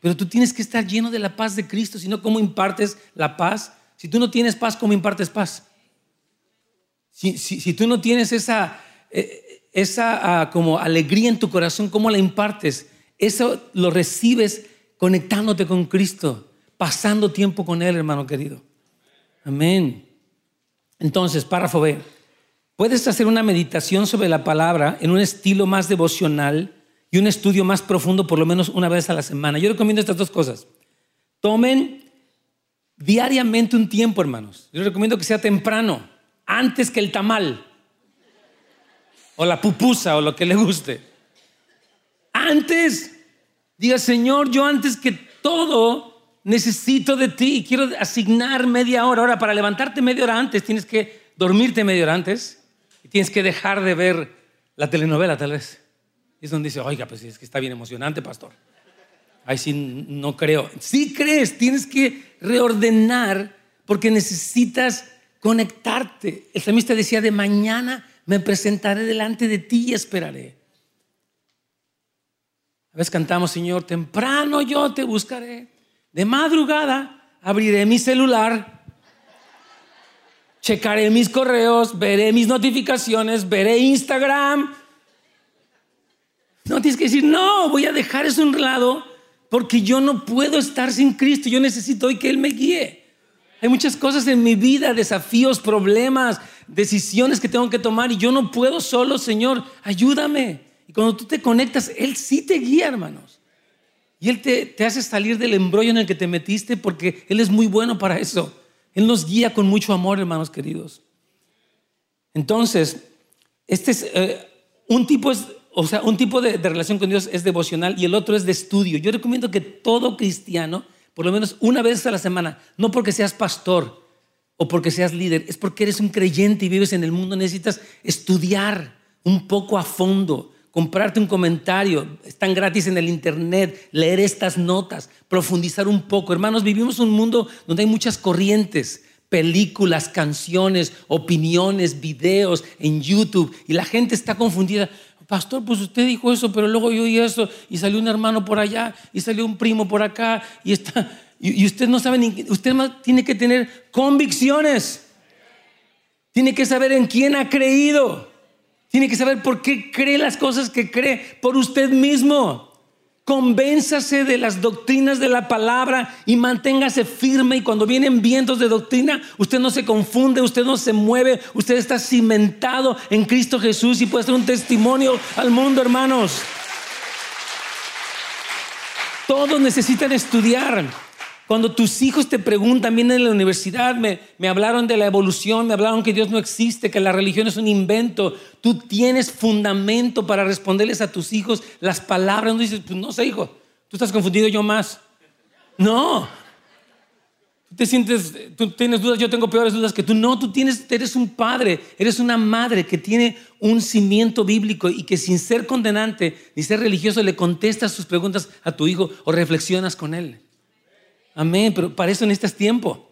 Pero tú tienes que estar lleno de la paz de Cristo, si no, ¿cómo impartes la paz? Si tú no tienes paz, ¿cómo impartes paz? Si, tú no tienes esa, eh, esa ah, como alegría en tu corazón, ¿cómo la impartes? Eso lo recibes conectándote con Cristo, pasando tiempo con Él, hermano querido. Amén. Entonces, párrafo B. Puedes hacer una meditación sobre la palabra en un estilo más devocional y un estudio más profundo por lo menos una vez a la semana. Yo recomiendo estas dos cosas. Tomen diariamente un tiempo, hermanos. Yo recomiendo que sea temprano, antes que el tamal, o la pupusa, o lo que le guste. Antes, diga, Señor, yo antes que todo necesito de ti y quiero asignar media hora. Ahora, para levantarte media hora antes, tienes que dormirte media hora antes tienes que dejar de ver la telenovela, tal vez es donde dice, oiga, pues es que está bien emocionante, pastor. Ay, sí, no creo. Sí crees, tienes que reordenar porque necesitas conectarte. El salmista decía, de mañana me presentaré delante de ti y esperaré. A veces cantamos, Señor, temprano yo te buscaré. De madrugada abriré mi celular, checaré mis correos, veré mis notificaciones, veré Instagram, no, tienes que decir, no, voy a dejar eso a un lado porque yo no puedo estar sin Cristo. Yo necesito hoy que Él me guíe. Hay muchas cosas en mi vida, desafíos, problemas, decisiones que tengo que tomar y yo no puedo solo, Señor, ayúdame. Y cuando tú te conectas, Él sí te guía, hermanos. Y Él te, te hace salir del embrollo en el que te metiste porque Él es muy bueno para eso. Él nos guía con mucho amor, hermanos queridos. Entonces, este es eh, un tipo es, o sea, un tipo de, de relación con Dios es devocional y el otro es de estudio. Yo recomiendo que todo cristiano, por lo menos una vez a la semana, no porque seas pastor o porque seas líder, es porque eres un creyente y vives en el mundo, necesitas estudiar un poco a fondo, comprarte un comentario, están gratis en el internet, leer estas notas, profundizar un poco. Hermanos, vivimos un mundo donde hay muchas corrientes películas, canciones, opiniones, videos en YouTube y la gente está confundida. Pastor, pues usted dijo eso, pero luego yo oí eso y salió un hermano por allá y salió un primo por acá y está y, usted no sabe ni usted más tiene que tener convicciones. Tiene que saber en quién ha creído. Tiene que saber por qué cree las cosas que cree por usted mismo. Convénzase de las doctrinas de la palabra y manténgase firme. Y cuando vienen vientos de doctrina, usted no se confunde, usted no se mueve, usted está cimentado en Cristo Jesús y puede ser un testimonio al mundo, hermanos. Todos necesitan estudiar. Cuando tus hijos te preguntan, vienen en la universidad, me, hablaron de la evolución, me hablaron que Dios no existe, que la religión es un invento. Tú tienes fundamento para responderles a tus hijos las palabras. No dices, pues no sé, hijo, tú estás confundido, yo más. No. Tú te sientes, tú tienes dudas, yo tengo peores dudas que tú. No, tú tienes, eres un padre, eres una madre que tiene un cimiento bíblico y que sin ser condenante ni ser religioso le contestas sus preguntas a tu hijo o reflexionas con él. Amén, pero para eso necesitas tiempo.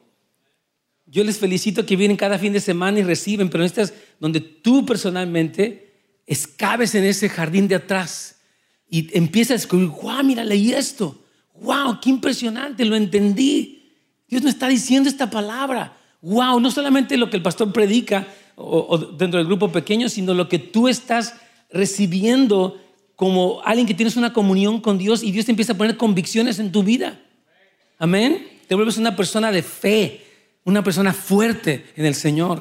Yo les felicito que vienen cada fin de semana y reciben, pero necesitas donde tú personalmente escabes en ese jardín de atrás y empiezas a descubrir, wow, mira, leí esto. Wow, qué impresionante, lo entendí. Dios me está diciendo esta palabra. Wow, no solamente lo que el pastor predica o, o dentro del grupo pequeño, sino lo que tú estás recibiendo como alguien que tienes una comunión con Dios y Dios te empieza a poner convicciones en tu vida. Amén. Te vuelves una persona de fe, una persona fuerte en el Señor.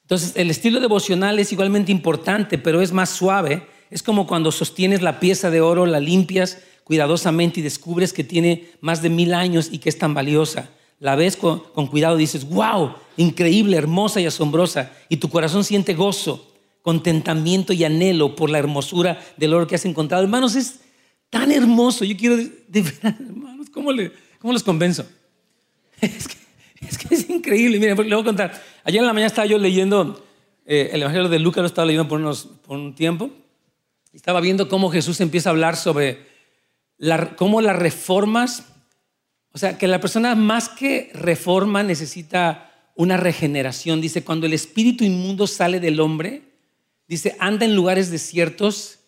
Entonces, el estilo devocional es igualmente importante, pero es más suave. Es como cuando sostienes la pieza de oro, la limpias cuidadosamente y descubres que tiene más de mil años y que es tan valiosa. La ves con, cuidado y dices, wow, increíble, hermosa y asombrosa. Y tu corazón siente gozo, contentamiento y anhelo por la hermosura del oro que has encontrado. Hermanos, es tan hermoso. Yo quiero, de verdad, hermanos, ¿cómo, le, cómo los convenzo? Es que, es increíble. Miren, le voy a contar. Ayer en la mañana estaba yo leyendo eh, el Evangelio de Lucas, lo estaba leyendo por, unos, por un tiempo. Estaba viendo cómo Jesús empieza a hablar sobre cómo las reformas, o sea, que la persona más que reforma necesita una regeneración. Dice, cuando el espíritu inmundo sale del hombre, dice, anda en lugares desiertos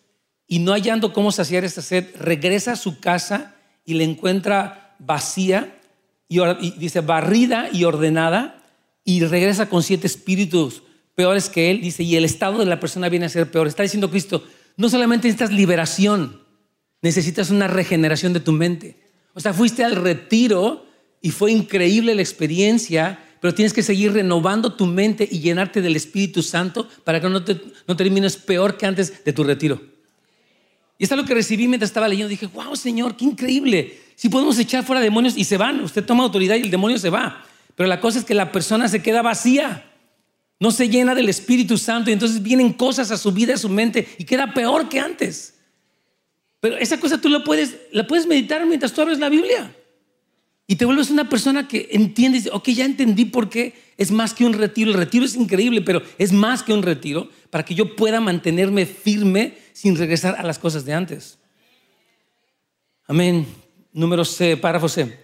y no hallando cómo saciar esta sed, regresa a su casa y la encuentra vacía y, dice barrida y ordenada y regresa con siete espíritus peores que él, dice, y el estado de la persona viene a ser peor. Está diciendo Cristo, no solamente necesitas liberación, necesitas una regeneración de tu mente. O sea, fuiste al retiro y fue increíble la experiencia, pero tienes que seguir renovando tu mente y llenarte del Espíritu Santo para que no, te, no termines peor que antes de tu retiro. Y es lo que recibí mientras estaba leyendo. Dije, wow, Señor, qué increíble. Si podemos echar fuera demonios y se van, usted toma autoridad y el demonio se va. Pero la cosa es que la persona se queda vacía, no se llena del Espíritu Santo y entonces vienen cosas a su vida, a su mente y queda peor que antes. Pero esa cosa tú la puedes, la puedes meditar mientras tú abres la Biblia. Y te vuelves una persona que entiende, ok, ya entendí por qué es más que un retiro. El retiro es increíble, pero es más que un retiro para que yo pueda mantenerme firme sin regresar a las cosas de antes. Amén. Número C, párrafo C.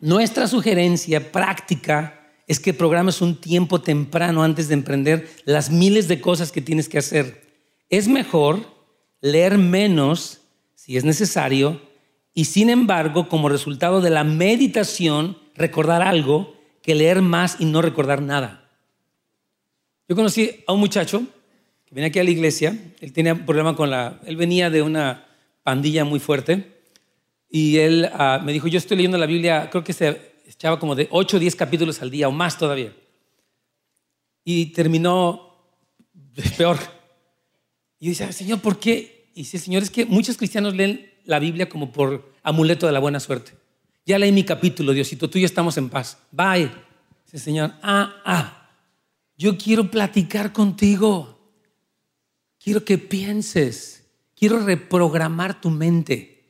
Nuestra sugerencia práctica es que programes un tiempo temprano antes de emprender las miles de cosas que tienes que hacer. Es mejor leer menos si es necesario y sin embargo, como resultado de la meditación, recordar algo que leer más y no recordar nada. Yo conocí a un muchacho venía aquí a la iglesia, él tenía un problema con la, él venía de una pandilla muy fuerte y él ah, me dijo, yo estoy leyendo la Biblia, creo que se echaba como de 8 o 10 capítulos al día o más todavía. Y terminó peor. Y yo decía, Señor, ¿por qué? Y dice, Señor, es que muchos cristianos leen la Biblia como por amuleto de la buena suerte. Ya leí mi capítulo, Diosito, tú y yo estamos en paz. Bye. Dice, Señor, ah, ah, yo quiero platicar contigo. Quiero que pienses. Quiero reprogramar tu mente.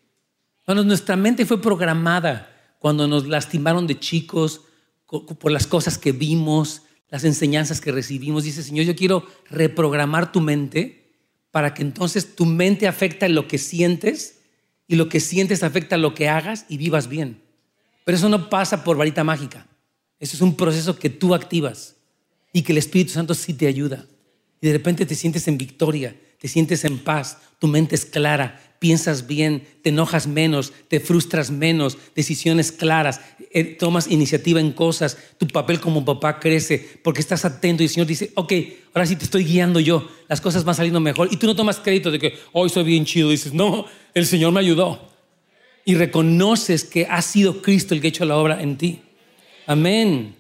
Bueno, nuestra mente fue programada cuando nos lastimaron de chicos por las cosas que vimos, las enseñanzas que recibimos. Dice, Señor, yo quiero reprogramar tu mente para que entonces tu mente afecte lo que sientes y lo que sientes afecta lo que hagas y vivas bien. Pero eso no pasa por varita mágica. Eso es un proceso que tú activas y que el Espíritu Santo sí te ayuda. Y de repente te sientes en victoria, te sientes en paz, tu mente es clara, piensas bien, te enojas menos, te frustras menos, decisiones claras, eh, tomas iniciativa en cosas, tu papel como papá crece porque estás atento y el Señor dice, ok, ahora sí te estoy guiando yo, las cosas van saliendo mejor y tú no tomas crédito de que hoy soy bien chido, dices, no, el Señor me ayudó y reconoces que ha sido Cristo el que ha hecho la obra en ti. Amén.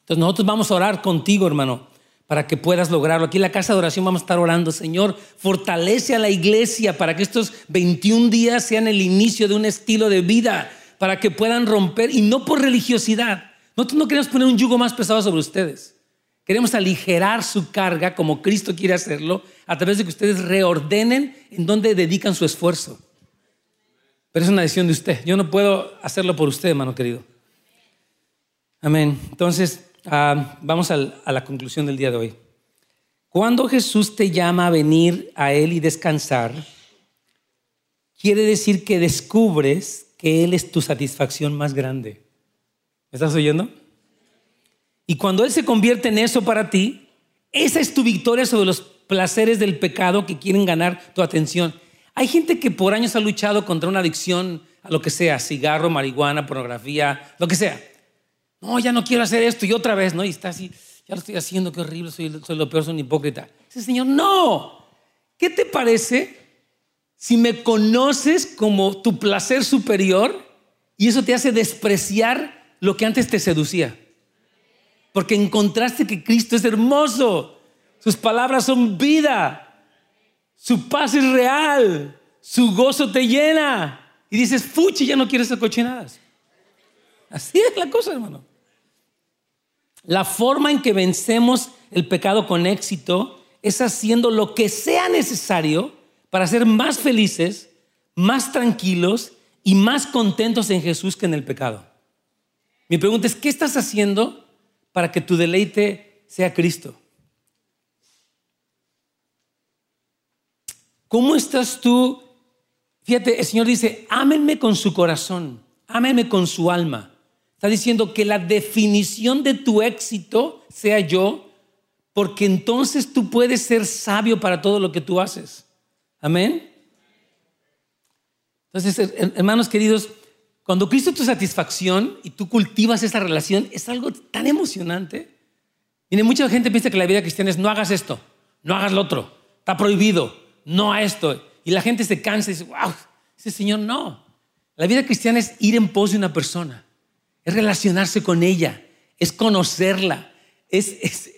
Entonces nosotros vamos a orar contigo, hermano para que puedas lograrlo. Aquí en la casa de oración vamos a estar orando, Señor, fortalece a la iglesia para que estos 21 días sean el inicio de un estilo de vida, para que puedan romper, y no por religiosidad. Nosotros no queremos poner un yugo más pesado sobre ustedes. Queremos aligerar su carga como Cristo quiere hacerlo a través de que ustedes reordenen en donde dedican su esfuerzo. Pero es una decisión de usted. Yo no puedo hacerlo por usted, hermano querido. Amén. Entonces, Ah, vamos a la conclusión del día de hoy. Cuando Jesús te llama a venir a Él y descansar, quiere decir que descubres que Él es tu satisfacción más grande. ¿Me estás oyendo? Y cuando Él se convierte en eso para ti, esa es tu victoria sobre los placeres del pecado que quieren ganar tu atención. Hay gente que por años ha luchado contra una adicción a lo que sea, cigarro, marihuana, pornografía, lo que sea no, ya no quiero hacer esto y otra vez, ¿no? Y está así, ya lo estoy haciendo, qué horrible, soy, lo peor, soy un hipócrita. Dice, Señor, no. ¿Qué te parece si me conoces como tu placer superior y eso te hace despreciar lo que antes te seducía? Porque encontraste que Cristo es hermoso, sus palabras son vida, su paz es real, su gozo te llena. Y dices, fuchi, ya no quieres hacer cochinadas. Así es la cosa, hermano. La forma en que vencemos el pecado con éxito es haciendo lo que sea necesario para ser más felices, más tranquilos y más contentos en Jesús que en el pecado. Mi pregunta es, ¿qué estás haciendo para que tu deleite sea Cristo? ¿Cómo estás tú? Fíjate, el Señor dice, ámenme con su corazón, ámenme con su alma. Está diciendo que la definición de tu éxito sea yo, porque entonces tú puedes ser sabio para todo lo que tú haces. Amén. Entonces, hermanos queridos, cuando Cristo es tu satisfacción y tú cultivas esa relación, es algo tan emocionante. Mire, mucha gente piensa que la vida cristiana es no hagas esto, no hagas lo otro, está prohibido, no a esto. Y la gente se cansa y dice, wow, ese Señor no. La vida cristiana es ir en pos de una persona es relacionarse con ella, es conocerla. Es,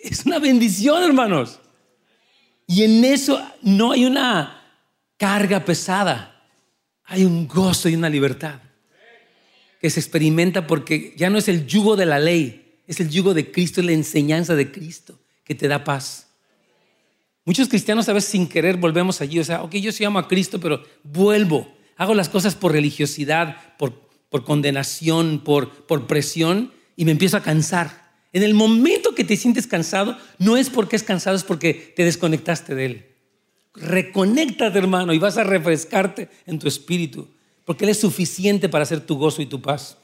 es, una bendición, hermanos. Y en eso no hay una carga pesada, hay un gozo y una libertad que se experimenta porque ya no es el yugo de la ley, es el yugo de Cristo, es la enseñanza de Cristo que te da paz. Muchos cristianos a veces sin querer volvemos allí, o sea, ok, yo sí amo a Cristo, pero vuelvo, hago las cosas por religiosidad, por por condenación, por, por presión y me empiezo a cansar. En el momento que te sientes cansado, no es porque es cansado, es porque te desconectaste de Él. Reconéctate, hermano, y vas a refrescarte en tu espíritu, porque Él es suficiente para hacer tu gozo y tu paz.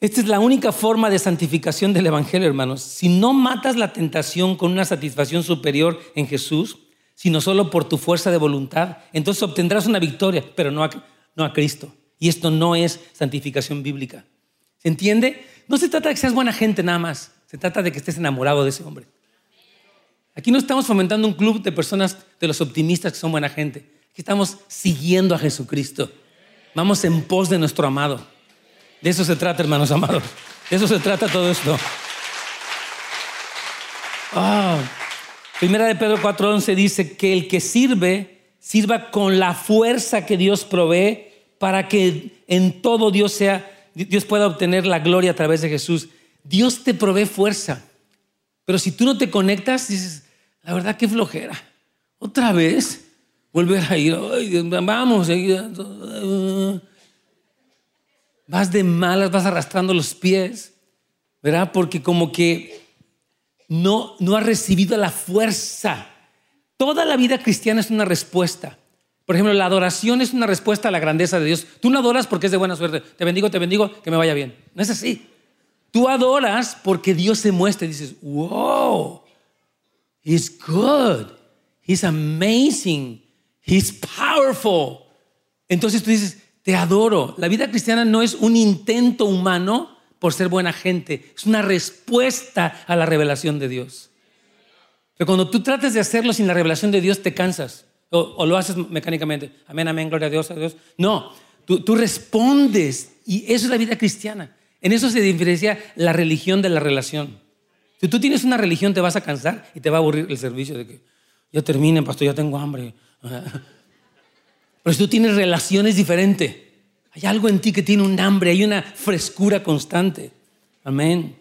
Esta es la única forma de santificación del Evangelio, hermanos. Si no matas la tentación con una satisfacción superior en Jesús, sino solo por tu fuerza de voluntad, entonces obtendrás una victoria, pero no no a Cristo. Y esto no es santificación bíblica. ¿Se entiende? No se trata de que seas buena gente nada más. Se trata de que estés enamorado de ese hombre. Aquí no estamos fomentando un club de personas, de los optimistas que son buena gente. Aquí estamos siguiendo a Jesucristo. Vamos en pos de nuestro amado. De eso se trata, hermanos amados. De eso se trata todo esto. Ah. Primera de Pedro 4:11 dice que el que sirve, sirva con la fuerza que Dios provee para que en todo Dios sea, Dios pueda obtener la gloria a través de Jesús. Dios te provee fuerza. Pero si tú no te conectas, dices, la verdad que flojera. Otra vez, volver a ir, vamos, vas de malas, vas arrastrando los pies, ¿verdad? Porque como que no, no has recibido la fuerza. Toda la vida cristiana es una respuesta. Por ejemplo, la adoración es una respuesta a la grandeza de Dios. Tú no adoras porque es de buena suerte. Te bendigo, te bendigo, que me vaya bien. No es así. Tú adoras porque Dios se muestra y dices, wow, He's good, He's amazing, He's powerful. Entonces tú dices, te adoro. La vida cristiana no es un intento humano por ser buena gente, es una respuesta a la revelación de Dios. Pero cuando tú tratas de hacerlo sin la revelación de Dios, te cansas. O, lo haces mecánicamente. Amén, amén, gloria a Dios, a Dios. No, tú, respondes y eso es la vida cristiana. En eso se diferencia la religión de la relación. Si tú tienes una religión, te vas a cansar y te va a aburrir el servicio de que ya termine, pastor, ya tengo hambre. Pero si tú tienes relaciones diferentes, hay algo en ti que tiene un hambre, hay una frescura constante. Amén.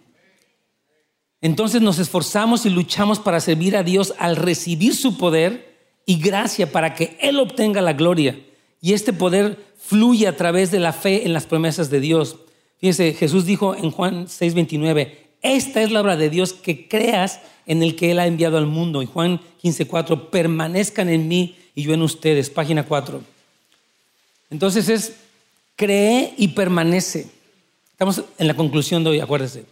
Entonces nos esforzamos y luchamos para servir a Dios al recibir su poder y gracia para que Él obtenga la gloria. Y este poder fluye a través de la fe en las promesas de Dios. Fíjense, Jesús dijo en Juan 6:29, esta es la obra de Dios, que creas en el que Él ha enviado al mundo. Y Juan 15:4, permanezcan en mí y yo en ustedes. Página 4. Entonces es, cree y permanece. Estamos en la conclusión de hoy, acuérdese.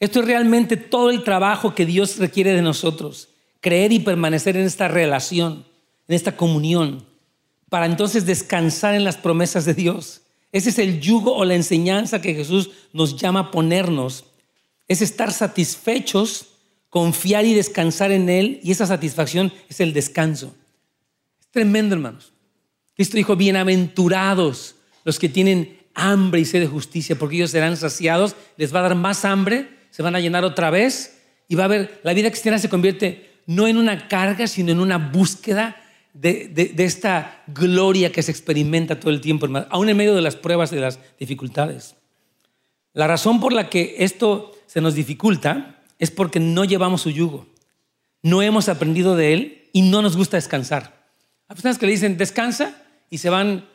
Esto es realmente todo el trabajo que Dios requiere de nosotros. Creer y permanecer en esta relación, en esta comunión, para entonces descansar en las promesas de Dios. Ese es el yugo o la enseñanza que Jesús nos llama a ponernos. Es estar satisfechos, confiar y descansar en Él. Y esa satisfacción es el descanso. Es tremendo, hermanos. Cristo dijo, bienaventurados los que tienen hambre y sed de justicia, porque ellos serán saciados, les va a dar más hambre, se van a llenar otra vez y va a ver, la vida cristiana se convierte no en una carga, sino en una búsqueda de, esta gloria que se experimenta todo el tiempo, aún en medio de las pruebas y de las dificultades. La razón por la que esto se nos dificulta es porque no llevamos su yugo, no hemos aprendido de él y no nos gusta descansar. Hay personas que le dicen descansa y se van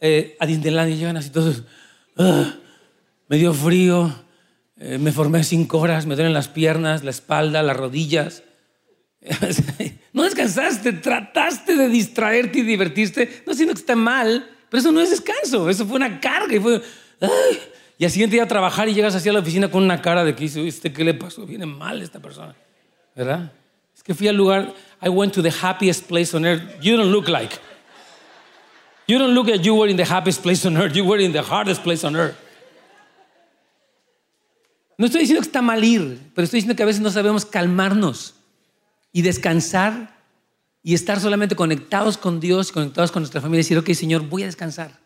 eh, a Disneyland y llegan así todos, ah, me dio frío, eh, me formé cinco horas, me duelen las piernas, la espalda, las rodillas. No descansaste, trataste de distraerte y divertirte, no siento que está mal, pero eso no es descanso, eso fue una carga. Y, fue, y al siguiente día a trabajar y llegas así a la oficina con una cara de que dice, ¿este qué le pasó? Viene mal esta persona, ¿verdad? Es que fui al lugar, I went to the happiest place on earth. You don't look like. You don't look like you were in the happiest place on earth. You were in the hardest place on earth. No estoy diciendo que está mal ir, pero estoy diciendo que a veces no sabemos calmarnos y descansar y estar solamente conectados con Dios, conectados con nuestra familia y decir, ok, Señor, voy a descansar.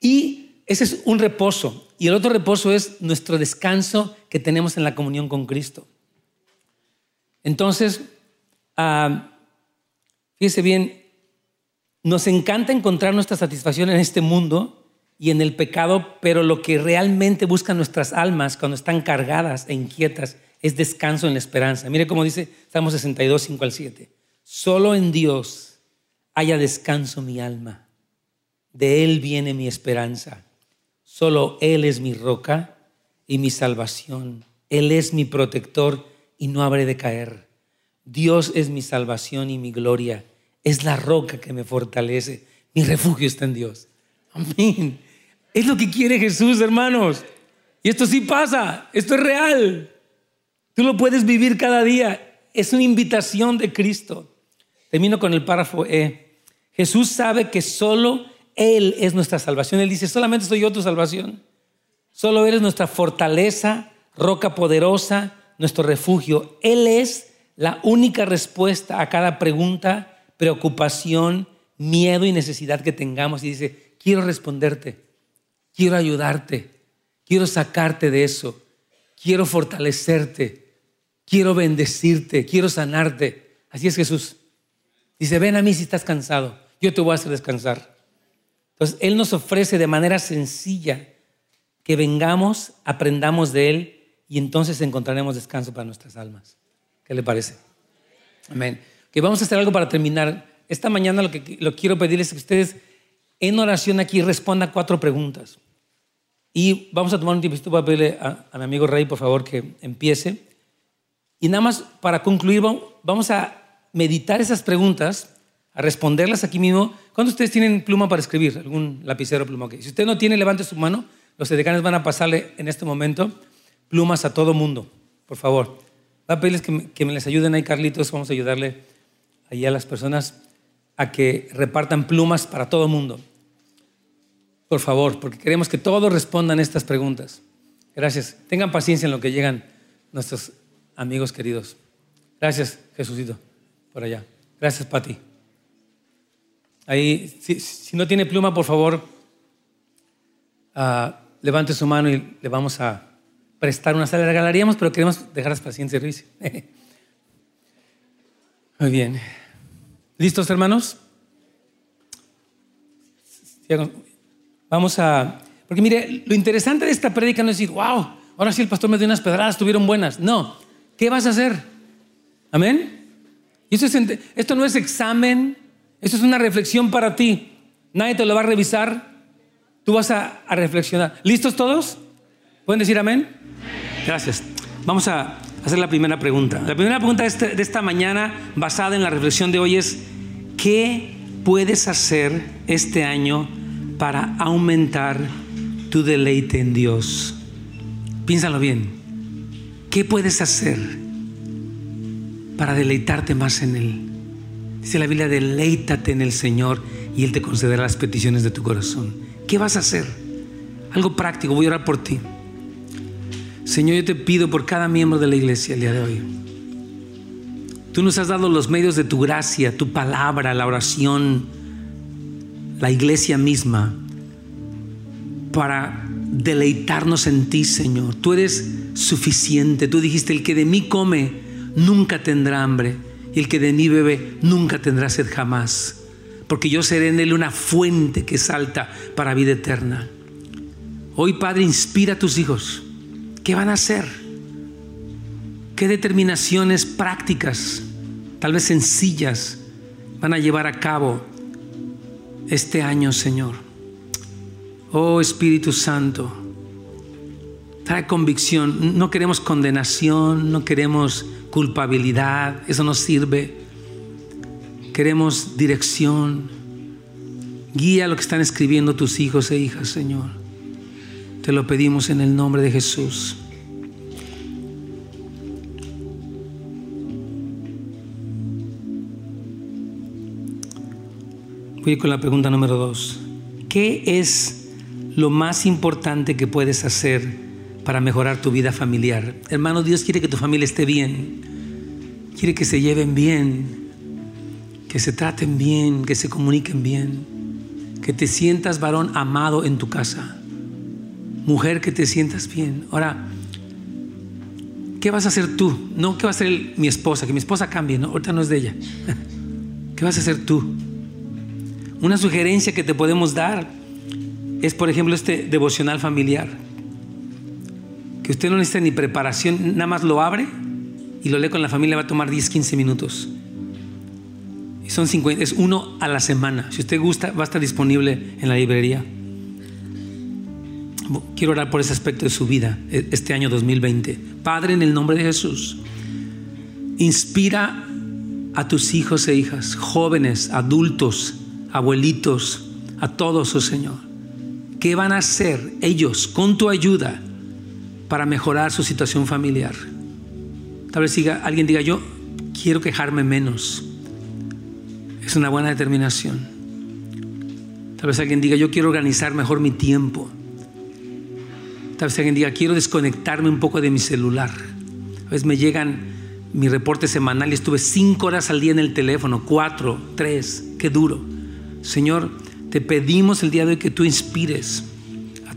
Y ese es un reposo. Y el otro reposo es nuestro descanso que tenemos en la comunión con Cristo. Entonces, uh, fíjese bien, nos encanta encontrar nuestra satisfacción en este mundo y en el pecado, pero lo que realmente buscan nuestras almas cuando están cargadas e inquietas es descanso en la esperanza. Mire cómo dice Salmo 62, 5 al 7. Solo en Dios haya descanso mi alma. De Él viene mi esperanza. Solo Él es mi roca y mi salvación. Él es mi protector y no habré de caer. Dios es mi salvación y mi gloria. Es la roca que me fortalece. Mi refugio está en Dios. Amén. Es lo que quiere Jesús, hermanos. Y esto sí pasa. Esto es real. Tú lo puedes vivir cada día. Es una invitación de Cristo. Termino con el párrafo E. Jesús sabe que solo Él es nuestra salvación. Él dice, solamente soy yo tu salvación. Solo eres nuestra fortaleza, roca poderosa, nuestro refugio. Él es la única respuesta a cada pregunta, preocupación, miedo y necesidad que tengamos. Y dice, quiero responderte. quiero ayudarte, quiero sacarte de eso, quiero fortalecerte, quiero bendecirte, quiero sanarte. Así es Jesús. Dice, ven a mí si estás cansado, yo te voy a hacer descansar. Entonces, Él nos ofrece de manera sencilla que vengamos, aprendamos de Él y entonces encontraremos descanso para nuestras almas. ¿Qué le parece? Amén. Que vamos a hacer algo para terminar. Esta mañana lo que lo quiero pedirles es que ustedes en oración aquí respondan cuatro preguntas. Y vamos a tomar un tiempo voy a pedirle a, a mi amigo Rey, por favor, que empiece. Y nada más para concluir, vamos a meditar esas preguntas, a responderlas aquí mismo. ¿Cuántos de ustedes tienen pluma para escribir? ¿Algún lapicero pluma? Si usted no tiene, levante su mano. Los decanes van a pasarle en este momento plumas a todo mundo, por favor. Voy a pedirles que me, que me les ayuden ahí, Carlitos. Vamos a ayudarle ahí a las personas a que repartan plumas para todo mundo. Por favor, porque queremos que todos respondan estas preguntas. Gracias. Tengan paciencia en lo que llegan nuestros amigos queridos. Gracias, Jesucito por allá. Gracias, Pati. Ahí, si, no tiene pluma, por favor, uh, levante su mano y le vamos a prestar una sala. Le regalaríamos, pero queremos dejar las pacientes servicio. Muy bien. ¿Listos, hermanos? Vamos a... Porque mire, lo interesante de esta prédica no es decir, wow, ahora sí el pastor me dio unas pedradas, estuvieron buenas. No, ¿qué vas a hacer? Amén. Y esto no es examen, esto es una reflexión para ti. Nadie te lo va a revisar, tú vas a, reflexionar. ¿Listos todos? ¿Pueden decir amén? Gracias. Vamos a hacer la primera pregunta. La primera pregunta este, de esta mañana, basada en la reflexión de hoy, es, ¿qué puedes hacer este año para aumentar tu deleite en Dios? Piénsalo bien. ¿Qué puedes hacer? para deleitarte más en Él. Dice la Biblia, deleítate en el Señor y Él te concederá las peticiones de tu corazón. ¿Qué vas a hacer? Algo práctico, voy a orar por ti. Señor, yo te pido por cada miembro de la iglesia el día de hoy. Tú nos has dado los medios de tu gracia, tu palabra, la oración, la iglesia misma, para deleitarnos en ti, Señor. Tú eres suficiente. Tú dijiste, el que de mí come, nunca tendrá hambre, y el que de mí bebe nunca tendrá sed jamás, porque yo seré en él una fuente que salta para vida eterna. Hoy, Padre, inspira a tus hijos. ¿Qué van a hacer? ¿Qué determinaciones prácticas, tal vez sencillas, van a llevar a cabo este año, Señor? Oh Espíritu Santo, trae convicción. No queremos condenación, no queremos culpabilidad, eso no sirve. Queremos dirección. Guía lo que están escribiendo tus hijos e hijas, Señor. Te lo pedimos en el nombre de Jesús. Voy con la pregunta número dos. ¿Qué es lo más importante que puedes hacer para mejorar tu vida familiar. Hermano, Dios quiere que tu familia esté bien. Quiere que se lleven bien, que se traten bien, que se comuniquen bien, que te sientas varón amado en tu casa. Mujer, que te sientas bien. Ahora, ¿qué vas a hacer tú? No, ¿qué va a hacer mi esposa? Que mi esposa cambie, ¿no? Ahorita no es de ella. ¿Qué vas a hacer tú? Una sugerencia que te podemos dar es, por ejemplo, este devocional familiar usted no necesita ni preparación, nada más lo abre y lo lee con la familia, va a tomar 10, 15 minutos. Son 50, es uno a la semana. Si usted gusta, va a estar disponible en la librería. Quiero orar por ese aspecto de su vida e, este año 2020. Padre, en el nombre de Jesús, inspira a tus hijos e hijas, jóvenes, adultos, abuelitos, a todos, oh Señor. ¿Qué van a hacer ellos con tu ayuda? Para mejorar su situación familiar. Tal vez diga, alguien diga, yo quiero quejarme menos. Es una buena determinación. Tal vez alguien diga, yo quiero organizar mejor mi tiempo. Tal vez alguien diga, quiero desconectarme un poco de mi celular. A veces me llegan mi reporte semanal y estuve cinco horas al día en el teléfono, cuatro, tres, qué duro. Señor, te pedimos el día de hoy que tú inspires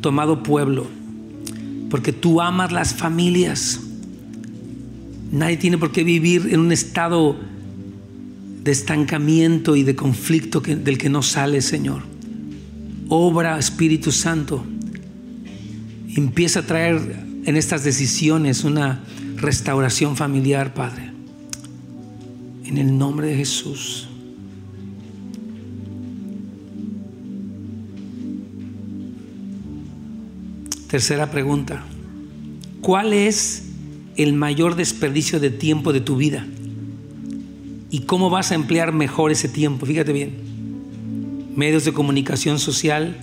tu amado pueblo, porque tú amas las familias. Nadie tiene por qué vivir en un estado de estancamiento y de conflicto del que no sale, Señor. Obra, Espíritu Santo. Empieza a traer en estas decisiones una restauración familiar, Padre. En el nombre de Jesús. Tercera pregunta. ¿Cuál es el mayor desperdicio de tiempo de tu vida? ¿Y cómo vas a emplear mejor ese tiempo? Fíjate bien. Medios de comunicación social,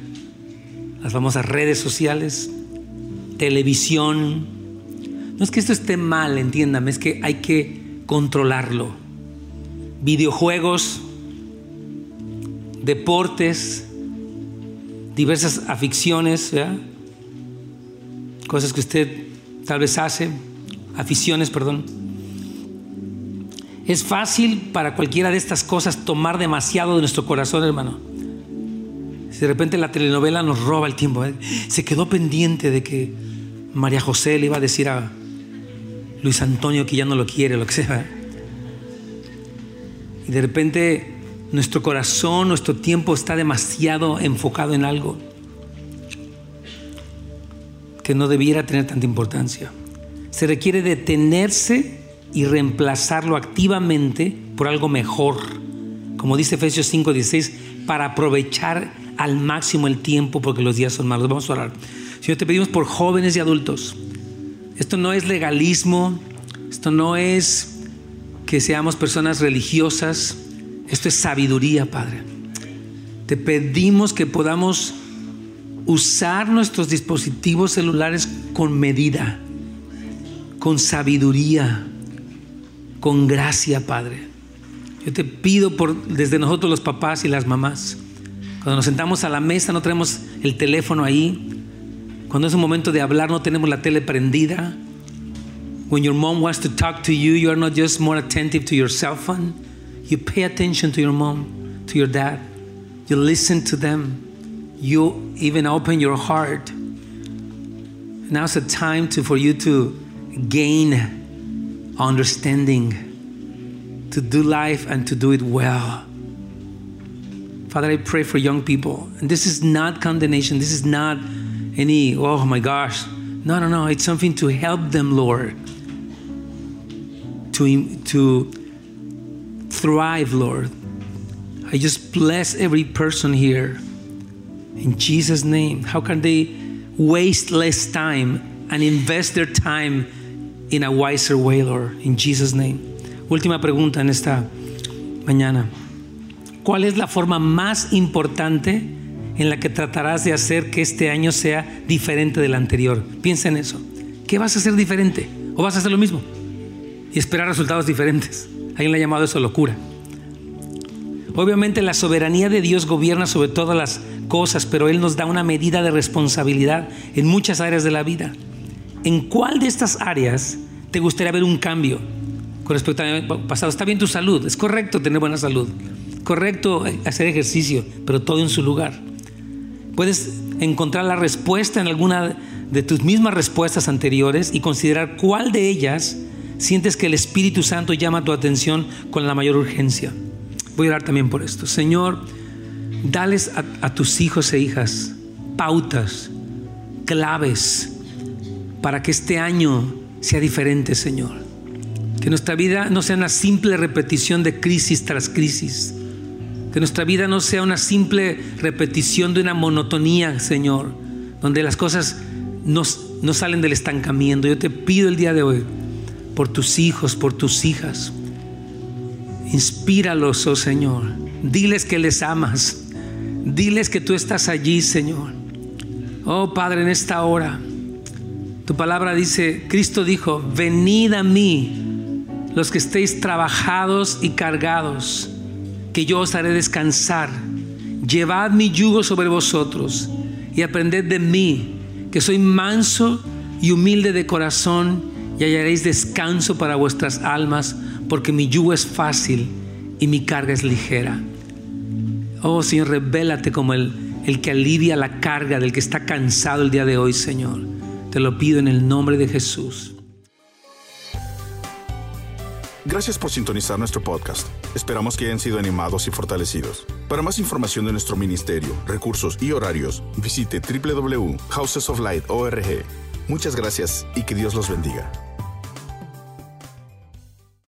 las famosas redes sociales, televisión. No es que esto esté mal, entiéndame, es que hay que controlarlo. Videojuegos, deportes, diversas aficiones, cosas que usted tal vez hace, aficiones, perdón. Es fácil para cualquiera de estas cosas tomar demasiado de nuestro corazón, hermano. Si de repente la telenovela nos roba el tiempo, ¿eh? se quedó pendiente de que María José le iba a decir a Luis Antonio que ya no lo quiere, lo que sea. Y de repente nuestro corazón, nuestro tiempo está demasiado enfocado en algo que no debiera tener tanta importancia. Se requiere detenerse y reemplazarlo activamente por algo mejor. Como dice Efesios 5:16, para aprovechar al máximo el tiempo porque los días son malos. Vamos a orar. Señor, te pedimos por jóvenes y adultos. Esto no es legalismo, esto no es que seamos personas religiosas, esto es sabiduría, Padre. Te pedimos que podamos usar nuestros dispositivos celulares con medida, con sabiduría, con gracia, Padre. Yo te pido por desde nosotros los papás y las mamás. Cuando nos sentamos a la mesa no tenemos el teléfono ahí, cuando es un momento de hablar, no tenemos la tele prendida. When your mom wants to talk to you, you are not just more attentive to your cell phone. You pay attention to your mom, to your dad. You listen to them. You even open your heart. Now's the time to, for you to gain understanding, to do life and to do it well. Father, I pray for young people. And this is not condemnation. This is not any, oh my gosh. No, no, no. It's something to help them, Lord. To, to thrive, Lord. I just bless every person here. In Jesus' name. How can they waste less time and invest their time in a wiser way, Lord? In Jesus' name. Última pregunta en esta mañana. ¿Cuál es la forma más importante? en la que tratarás de hacer que este año sea diferente del anterior. Piensa en eso. ¿Qué vas a hacer diferente? ¿O vas a hacer lo mismo? Y esperar resultados diferentes. Alguien le ha llamado eso locura. Obviamente la soberanía de Dios gobierna sobre todas las cosas, pero Él nos da una medida de responsabilidad en muchas áreas de la vida. ¿En cuál de estas áreas te gustaría ver un cambio con respecto al pasado? Está bien tu salud, es correcto tener buena salud, correcto hacer ejercicio, pero todo en su lugar. Puedes encontrar la respuesta en alguna de tus mismas respuestas anteriores y considerar cuál de ellas sientes que el Espíritu Santo llama tu atención con la mayor urgencia. Voy a orar también por esto. Señor, dales a, tus hijos e hijas pautas, claves, para que este año sea diferente, Señor. Que nuestra vida no sea una simple repetición de crisis tras crisis que nuestra vida no sea una simple repetición de una monotonía, Señor, donde las cosas no, salen del estancamiento. Yo te pido el día de hoy por tus hijos, por tus hijas. Inspíralos, oh Señor. Diles que les amas. Diles que tú estás allí, Señor. Oh Padre, en esta hora, tu palabra dice, Cristo dijo, venid a mí los que estéis trabajados y cargados que yo os haré descansar. Llevad mi yugo sobre vosotros y aprended de mí, que soy manso y humilde de corazón, y hallaréis descanso para vuestras almas, porque mi yugo es fácil y mi carga es ligera. Oh Señor, revélate como el, el que alivia la carga del que está cansado el día de hoy, Señor. Te lo pido en el nombre de Jesús. Gracias por sintonizar nuestro podcast. Esperamos que hayan sido animados y fortalecidos. Para más información de nuestro ministerio, recursos y horarios, visite www.housesoflight.org. Muchas gracias y que Dios los bendiga.